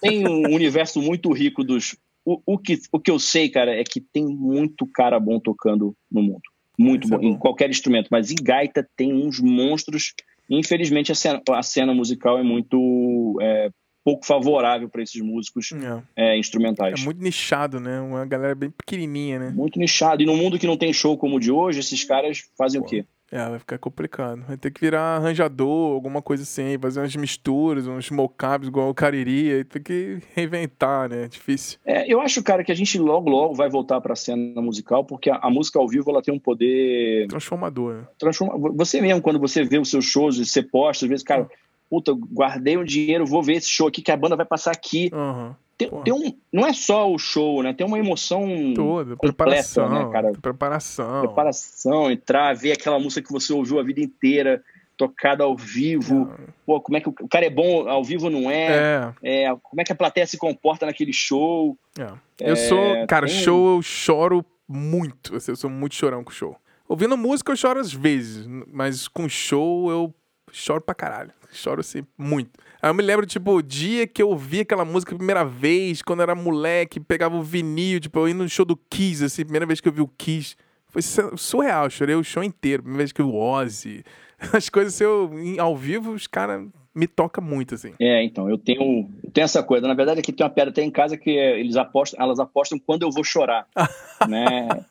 Tem um universo muito rico dos. O, o, que, o que eu sei, cara, é que tem muito cara bom tocando no mundo. Muito bom, é em bom. qualquer instrumento. Mas em gaita tem uns monstros. Infelizmente, a cena, a cena musical é muito é, pouco favorável para esses músicos é. é, instrumentais. É muito nichado, né? Uma galera bem pequenininha, né? Muito nichado. E no mundo que não tem show como o de hoje, esses caras fazem Pô. o quê? É, vai ficar complicado. Vai ter que virar arranjador, alguma coisa assim, fazer umas misturas, uns mockups igual o Cariri, aí tem que reinventar, né? Difícil. É, eu acho, cara, que a gente logo, logo vai voltar para a cena musical, porque a, a música ao vivo ela tem um poder Transformador, né? transforma. Você mesmo, quando você vê os seus shows, você posta, às vezes, cara, puta, guardei um dinheiro, vou ver esse show aqui, que a banda vai passar aqui. Aham. Tem, tem um, não é só o show, né? Tem uma emoção, Toda, completa, preparação, né, cara? preparação. preparação, entrar, ver aquela música que você ouviu a vida inteira, tocada ao vivo. Pô, como é que o, o cara é bom ao vivo não é? É, É, como é que a plateia se comporta naquele show? é. Eu sou, cara, tem show eu choro muito. Eu sou muito chorão com show. Ouvindo música eu choro às vezes, mas com show eu choro pra caralho. Choro assim, muito. Aí eu me lembro, tipo, o dia que eu ouvi aquela música a primeira vez, quando eu era moleque, pegava o vinil, tipo, eu ia no show do Kiss, assim, primeira vez que eu vi o Kiss. Foi su- surreal, chorei o show inteiro. Primeira vez que eu vi o Ozzy. As coisas, assim, eu, ao vivo, os caras me tocam muito, assim. É, então, eu tenho, eu tenho essa coisa. Na verdade, aqui tem uma pedra até em casa que eles apostam, elas apostam quando eu vou chorar, né?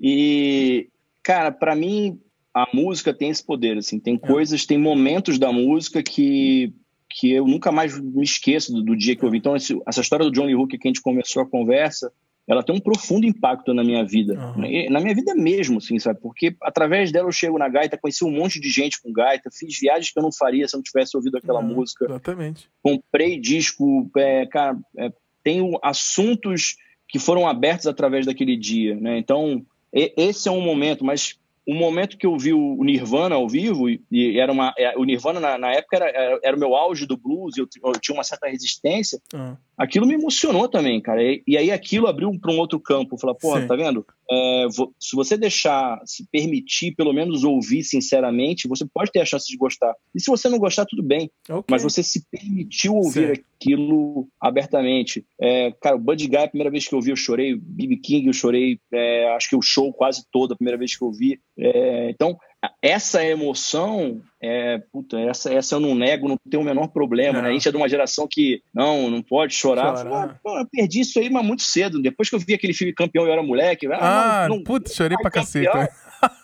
E, cara, pra mim, a música tem esse poder, assim. Tem coisas, tem momentos da música que, que eu nunca mais me esqueço do, do dia que eu vi. Então, esse- essa história do Johnny Hook que a gente começou a conversa, ela tem um profundo impacto na minha vida. E Na minha vida mesmo, assim, sabe? Porque através dela eu chego na gaita, conheci um monte de gente com gaita, fiz viagens que eu não faria se eu não tivesse ouvido aquela É, música Exatamente. comprei disco, é, cara, é, tenho assuntos que foram abertos através daquele dia, né? Então, e- esse é um momento, mas o momento que eu vi o Nirvana ao vivo, e, era uma, é, o Nirvana na, na época era, era, era o meu auge do blues, eu, eu tinha uma certa resistência, Ah, aquilo me emocionou também, cara. E, e aí aquilo abriu para um outro campo. Falar, porra, Sim. tá vendo? É, se você deixar, se permitir, pelo menos ouvir sinceramente, você pode ter a chance de gostar. E se você não gostar, tudo bem ok. mas você se permitiu ouvir Sim. aquilo abertamente. É, cara, o Buddy Guy, a primeira vez que eu vi, eu chorei. O B.B. King, eu chorei. é, acho que o show quase todo, a primeira vez que eu vi. É, então, essa emoção, é, puta, essa, essa eu não nego, não tem o menor problema. Não. Né? A gente é de uma geração que, não, não pode chorar. Chorar. Eu falei, ah, pô, eu perdi isso aí, mas muito cedo. Depois que eu vi aquele filme Campeão e eu era moleque, Ah, ah, não, não, puta, chorei pra cacete. campeão. né?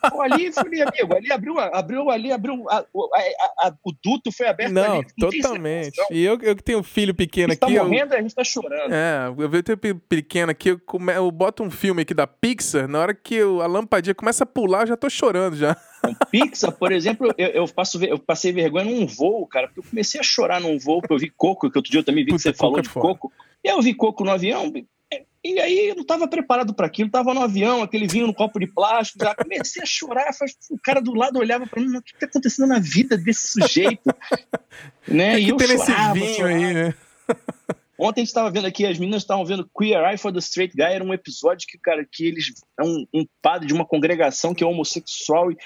Pô, ali, falei, amigo, ali abriu, abriu ali, abriu, a- o- a- a- o duto foi aberto Não, ali. tem totalmente. E eu, eu que tenho um filho pequeno A gente tá aqui. eu- morrendo, a gente tá chorando. É, eu vejo teu pe- pequeno aqui, eu, come- eu boto um filme aqui da Pixar, na hora que eu- a lampadinha começa a pular, eu já tô chorando já. Pixar, por exemplo, eu, eu, passo, eu passei vergonha num voo, cara, porque eu comecei a chorar num voo, porque eu vi Coco, que outro dia eu também vi Puta, que você falou é de foda. Coco. E eu vi Coco no avião, e aí eu não tava preparado para aquilo, tava no avião, aquele vinho no copo de plástico, já comecei a chorar, faz- o cara do lado olhava para mim, "Mas o que tá acontecendo na vida desse sujeito? né? O E eu chorava, vinho chorava. aí, né? Ontem a gente estava vendo aqui, as meninas estavam vendo Queer Eye for the Straight Guy, era um episódio que, cara, que eles é um, um padre de uma congregação que é homossexual e,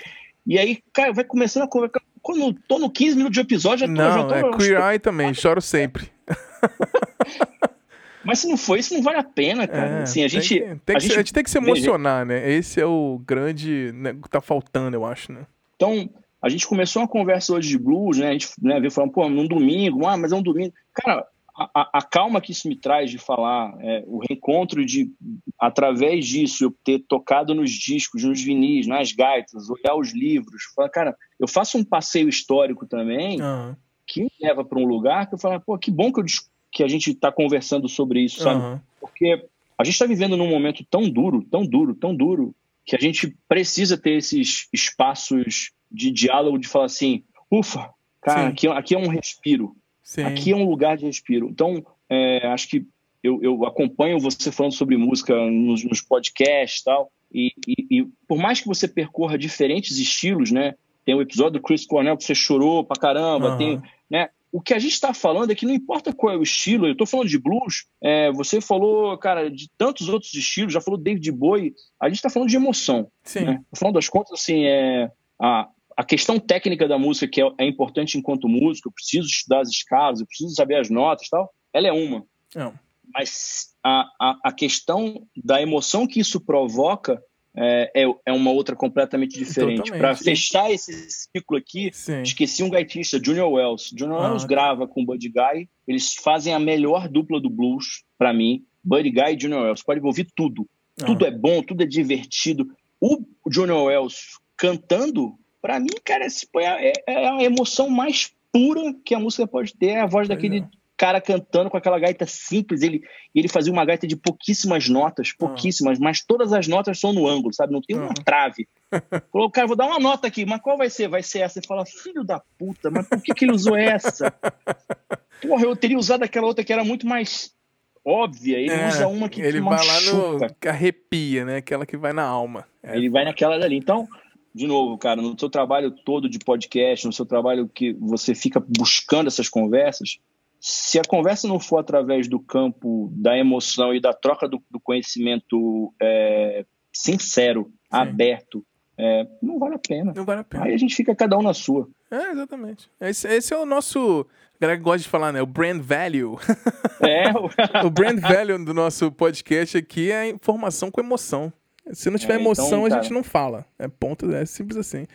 e aí, cara, vai começando a conversar. Quando eu tô no 15 minutos de episódio, já tô, já Não, tô é Queer Eye também, choro sempre. Mas se não for isso, não vale a pena, cara. É, assim, a gente. Que, tem a, gente, a gente tem que se emocionar, né? Esse é o grande. Né, que tá faltando, eu acho, né? Então, a gente começou uma conversa hoje de blues, né? A gente né, veio falando, pô, num domingo, ah, mas é um domingo. Cara, a, a, calma que isso me traz de falar, é, o reencontro de, através disso, eu ter tocado nos discos, nos vinis, nas gaitas, olhar os livros, falar, cara, eu faço um passeio histórico também uhum. que me leva para um lugar que eu falo, pô, que bom que, eu, que a gente está conversando sobre isso, sabe? Uhum. Porque a gente está vivendo num momento tão duro, tão duro, tão duro, que a gente precisa ter esses espaços de diálogo, de falar assim, ufa, cara, aqui, aqui é um respiro, Sim. Aqui é um lugar de respiro. Então, é, acho que eu, eu, acompanho você falando sobre música nos, nos podcasts tal, e, e, e por mais que você percorra diferentes estilos, né? Tem o episódio do Chris Cornell que você chorou pra caramba, uhum. tem, né? O que a gente está falando é que não importa qual é o estilo, eu estou falando de blues, é, você falou, cara, de tantos outros estilos, já falou David Bowie, a gente está falando de emoção. Sim. Né? No final das contas, assim, é, a, a questão técnica da música, que é, é, importante enquanto músico, eu preciso estudar as escalas, eu preciso saber as notas tal, ela é uma. Não. Mas a, a, a, questão da emoção que isso provoca é, é, é uma outra completamente diferente. Para fechar esse ciclo aqui, Sim. esqueci um gaitista, Junior Wells. Junior ah, Wells grava com Buddy Guy, eles fazem a melhor dupla do blues, para mim, Buddy Guy e Junior Wells. Pode ouvir tudo. Ah. Tudo é bom, tudo é divertido. O Junior Wells cantando para mim, cara, é, é, a emoção mais pura que a música pode ter. É a voz daquele é. cara cantando com aquela gaita simples. Ele, ele fazia uma gaita de pouquíssimas notas, pouquíssimas, ah. mas todas as notas são no ângulo, sabe? Não tem uma trave. Falou, cara, vou dar uma nota aqui, mas qual vai ser? Vai ser essa. Você fala, filho da puta, mas por que, que ele usou essa? Porra, eu teria usado aquela outra que era muito mais óbvia. Ele é, usa uma que Ele vai lá no. que arrepia, né? Aquela que vai na alma. É. Ele vai naquela dali. Então de novo, cara, no seu trabalho todo de podcast, no seu trabalho que você fica buscando essas conversas, se a conversa não for através do campo da emoção e da troca do, do conhecimento é, sincero, Sim. aberto, é, não vale a pena. Não vale a pena. Aí a gente fica cada um na sua. É, exatamente. Esse, esse é o nosso. A galera gosta de falar, né? O brand value. É. o brand value do nosso podcast aqui é informação com emoção. Se não tiver é, emoção, então, cara, a gente não fala. É ponto, é simples assim.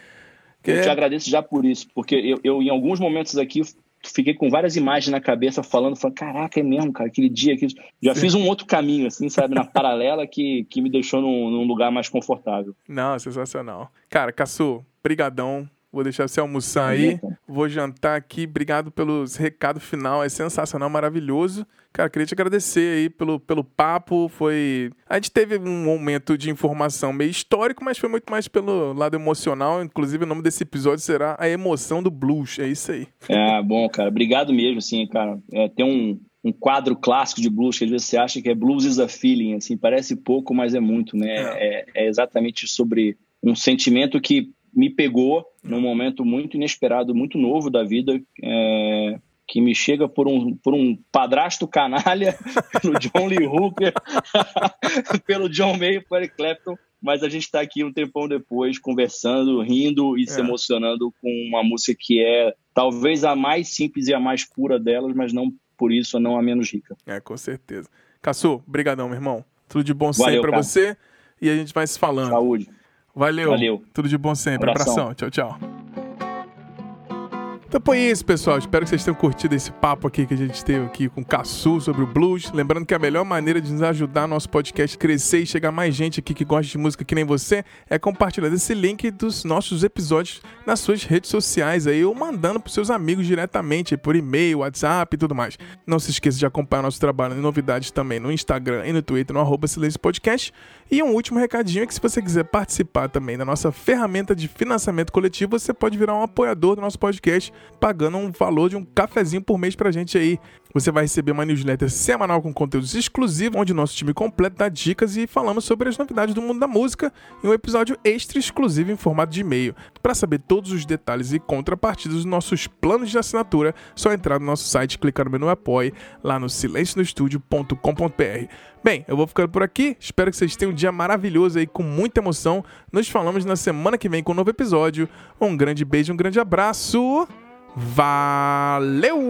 Eu te agradeço já por isso, porque eu, eu, em alguns momentos aqui, fiquei com várias imagens na cabeça falando, falando, caraca, é mesmo, cara, aquele dia que já Sim. fiz um outro caminho, assim, sabe, na paralela que, que me deixou num, num lugar mais confortável. Não, sensacional. Cara, Caçu, brigadão Vou deixar você almoçar aí. Vou jantar aqui. Obrigado pelos recados final. É sensacional, maravilhoso. Cara, queria te agradecer aí pelo, pelo papo. Foi. A gente teve um momento de informação meio histórico, mas foi muito mais pelo lado emocional. Inclusive, o nome desse episódio será A Emoção do Blues. É isso aí. É, bom, cara. Obrigado mesmo, assim, cara. É, tem um, um quadro clássico de blues que às vezes você acha que é blues is a feeling, assim, parece pouco, mas é muito, né? É, é, é exatamente sobre um sentimento que me pegou num momento muito inesperado, muito novo da vida, é, que me chega por um, por um padrasto canalha, pelo John Lee Hooker, pelo John Mayer, pelo Eric Clapton, mas a gente está aqui um tempão depois conversando, rindo e é. se emocionando com uma música que é talvez a mais simples e a mais pura delas, mas não por isso não a menos rica. É, com certeza. Caçu, brigadão, meu irmão. Tudo de bom sempre para você e a gente vai se falando. Saúde. Valeu. Valeu. Tudo de bom sempre. Abração. Abração. Tchau, tchau. Então foi isso, pessoal. Espero que vocês tenham curtido esse papo aqui que a gente teve aqui com o Caçu sobre o blues. Lembrando que a melhor maneira de nos ajudar nosso podcast crescer e chegar mais gente aqui que gosta de música que nem você é compartilhando esse link dos nossos episódios nas suas redes sociais aí ou mandando para seus amigos diretamente por e-mail, WhatsApp e tudo mais. Não se esqueça de acompanhar nosso trabalho e novidades também no Instagram e no Twitter no arroba Silêncio Podcast. E um último recadinho é que se você quiser participar também da nossa ferramenta de financiamento coletivo, você pode virar um apoiador do nosso podcast pagando um valor de um cafezinho por mês pra gente aí. Você vai receber uma newsletter semanal com conteúdos exclusivos, onde nosso time completo dá dicas e falamos sobre as novidades do mundo da música e um episódio extra exclusivo em formato de e-mail. Para saber todos os detalhes e contrapartidas dos nossos planos de assinatura, só entrar no nosso site, clicar no menu Apoie, lá no silencionostudio.com.br. Bem, eu vou ficando por aqui. Espero que vocês tenham um dia maravilhoso aí com muita emoção. Nos falamos na semana que vem com um novo episódio. Um grande beijo, um grande abraço. Valeu!